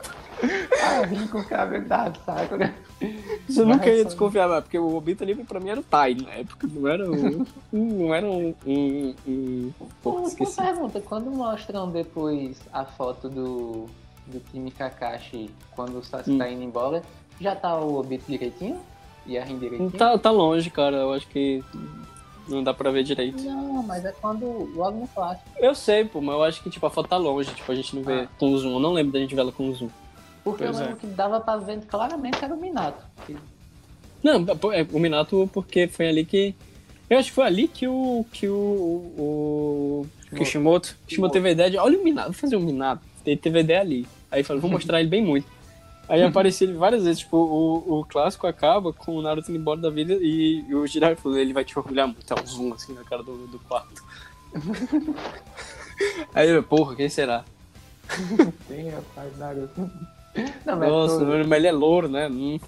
Ah, rico que é a verdade, sabe? Você nunca ia desconfiar, mas porque o Mobito ali pra mim era o Tai na época, não era um. não era um. um, um... Uma esqueci. pergunta, quando mostram depois a foto do, do time Kakashi quando o Sasuke Hum. tá indo embora, já tá o Obito direitinho? E a Rin direitinho? Tá, tá longe, cara. Eu acho que não dá pra ver direito. Não, mas é quando logo no clássico. Eu sei, pô, mas eu acho que tipo, a foto tá longe, tipo, a gente não vê Ah. com zoom. Eu não lembro da gente ver ela com zoom. Porque Pois eu é. lembro que dava pra ver claramente que era o Minato. Que- Não, pô, é, o Minato, porque foi ali que. Eu acho que foi ali que o. que o. o Kishimoto. Kishimoto teve a ideia de. Olha o Minato, vou fazer um Minato. Ele teve a ideia ali. Aí falou, vou mostrar ele bem muito. Aí apareceu ele várias vezes, tipo, o, o clássico acaba com o Naruto indo embora da vida e, o Jiraiya falou, ele vai te orgulhar muito, é um zoom assim na cara do, do quarto. Aí eu, porra, quem será? Sim, rapaz, Naruto. Não, mas Nossa, mas ele é louro, né? Hum.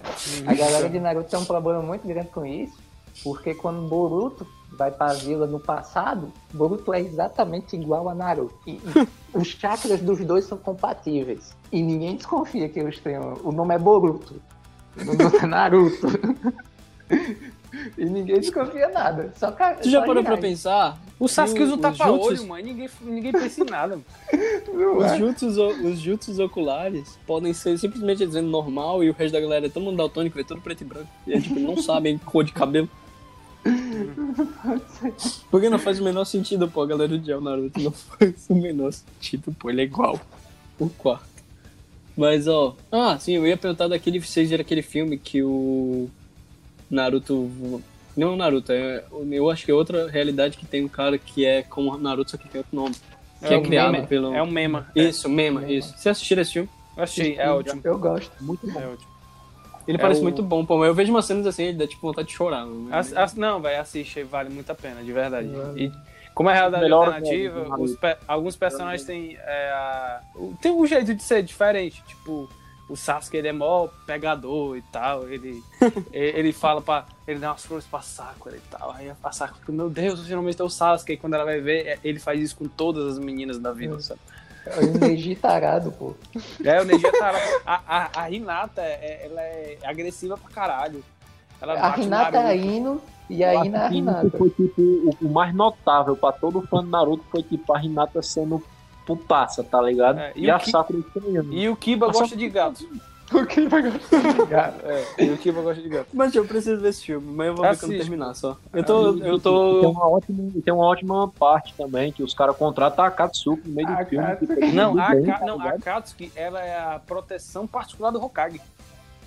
a galera de Naruto tem um problema muito grande com isso, porque quando Boruto vai pra vila no passado, Boruto é exatamente igual a Naruto. E, e os chakras dos dois são compatíveis. E ninguém desconfia que eles tenham. O nome é Boruto. O nome é Naruto. e ninguém desconfia nada. Só ca- Tu já só parou pra pensar? O Sasuke usa o tapa-olho, mano. Ninguém, ninguém pensa em nada. mano. Os é? jutsus, os jutsus oculares podem ser simplesmente dizendo normal e o resto da galera é todo mundo daltônico, é todo preto e branco. E é, tipo, não sabem cor de cabelo. Porque não faz o menor sentido, pô, a galera o Naruto. Não faz o menor sentido, pô, ele é igual. O quarto. Mas, ó. Ah, sim, eu ia perguntar daquele. Vocês viram aquele filme que o. Naruto. Não o Naruto, é, eu acho que é outra realidade que tem um cara que é como o Naruto, só que tem outro nome. Que é, um criado mema. pelo. É um mema. Isso, Mema, isso. Você assistiu esse filme? Eu achei, é ótimo. Eu gosto. Muito bom. É ótimo. Ele É parece o- muito bom, pô, mas eu vejo umas cenas assim, ele dá tipo vontade de chorar. né? As- as- não, vai, assiste, vale muito a pena, de verdade. E Como é realidade Melhor alternativa, pe- alguns personagens têm. é, a- tem um jeito de ser diferente. Tipo, o Sasuke ele é mó pegador e tal. Ele, ele, ele fala pra. Ele dá umas flores pra Sakura e tal. Aí a Sakura fica, meu Deus, finalmente é o Sasuke. E quando ela vai ver, é- ele faz isso com todas as meninas da vida, sabe? É o Neji tarado, pô. É, o Neji é tarado. A, a, a Hinata, é, ela é agressiva pra caralho. Ela A Hinata é a Naruto. Ino e a é a que Hinata. foi tipo o, o mais notável pra todo fã de Naruto foi tipo a Hinata sendo putaça, tá ligado? É, e e, a Ki- Sakura estranhando. E o Kiba Nossa, gosta de gato. O que vai gostar? É, e o Kiba gosta de gato. Mas eu preciso ver esse filme, mas eu vou ver quando Assiste. terminar só. Eu tô. Eu E Tem tô. uma ótima, tem uma ótima parte também, que os caras contratam a Katsuki no meio A do filme. Katsuki. Não, a, bem, Ka- tá não, a? Katsuki, ela é a proteção particular do Hokage.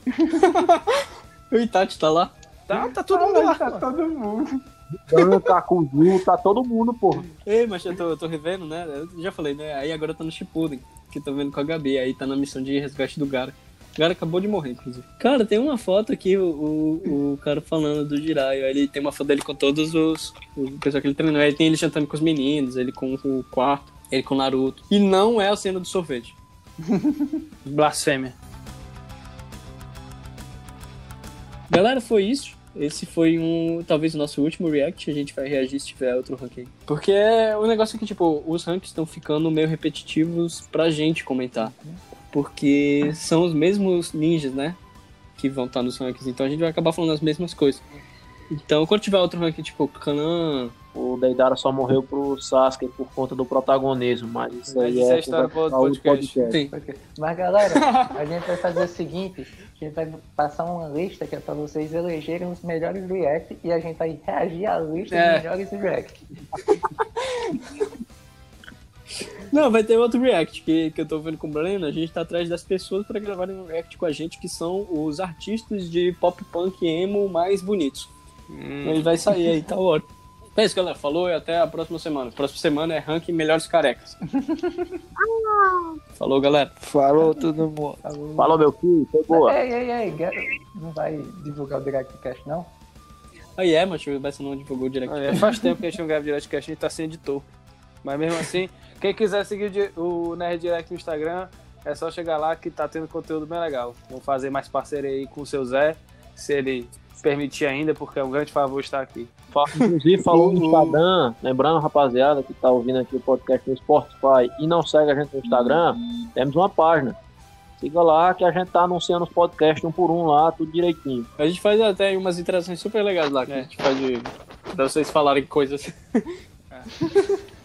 o Itachi tá lá. Tá, tá todo mundo lá. Tá todo mundo. Dan, tá com o Zul, tá todo mundo, porra. Ei, mas eu tô, eu tô revendo, né? Eu já falei, né? Aí agora eu tô no Shippuden, que tô vendo com a Gabi. Aí tá na missão de resgate do Gara. O Gara acabou de morrer, inclusive. Cara, tem uma foto aqui, o, o, o cara falando do Jiraiya. Ele tem uma foto dele com todos os... O pessoal que ele treinou. Aí tem ele jantando com os meninos, ele com o quarto, ele com o Naruto. E não é a cena do sorvete. Blasfêmia. Galera, foi isso. Esse foi um, talvez o nosso último react. A gente vai reagir se tiver outro ranking. Porque o negócio é que, tipo, os rankings estão ficando meio repetitivos pra gente comentar. Porque são os mesmos ninjas, né? Que vão estar nos rankings. Então a gente vai acabar falando as mesmas coisas. Então, quando tiver outro ranking, tipo, Kanan. O Deidara só morreu pro Sasuke por conta do protagonismo, mas isso Mas aí isso é é, história pro conversa outro podcast. podcast. Sim. Mas galera, a gente vai fazer o seguinte: a gente vai passar uma lista que é pra vocês elegerem os melhores react e a gente vai reagir à lista É. dos melhores react. Não, vai ter outro react que, que eu tô vendo com o Breno. A gente tá atrás das pessoas pra gravarem um react com a gente, que são os artistas de pop punk emo mais bonitos. Ele vai sair aí, tá ótimo. É isso, galera. Falou e até a próxima semana. Próxima semana é ranking melhores carecas. Falou, galera. Falou todo mundo. Falou, meu filho, foi boa. Ei, ei, ei, não vai divulgar o Directcast, não? Aí é, mas o Bessa não divulgou direto. É, faz tempo que a gente não grava direct que a gente tá sem editor. Mas mesmo assim, quem quiser seguir o o Nerd Direct no Instagram, é só chegar lá que tá tendo conteúdo bem legal. Vamos fazer mais parceria aí com o seu Zé, se ele permitir ainda, porque é um grande favor estar aqui. Inclusive, falou no Instagram, lembrando, rapaziada, que tá ouvindo aqui o podcast no Spotify e não segue a gente no Instagram, temos uma página. Siga lá que a gente tá anunciando os podcasts um por um lá, tudo direitinho. A gente faz até umas interações super legais lá, que a gente faz de... pra vocês falarem coisas.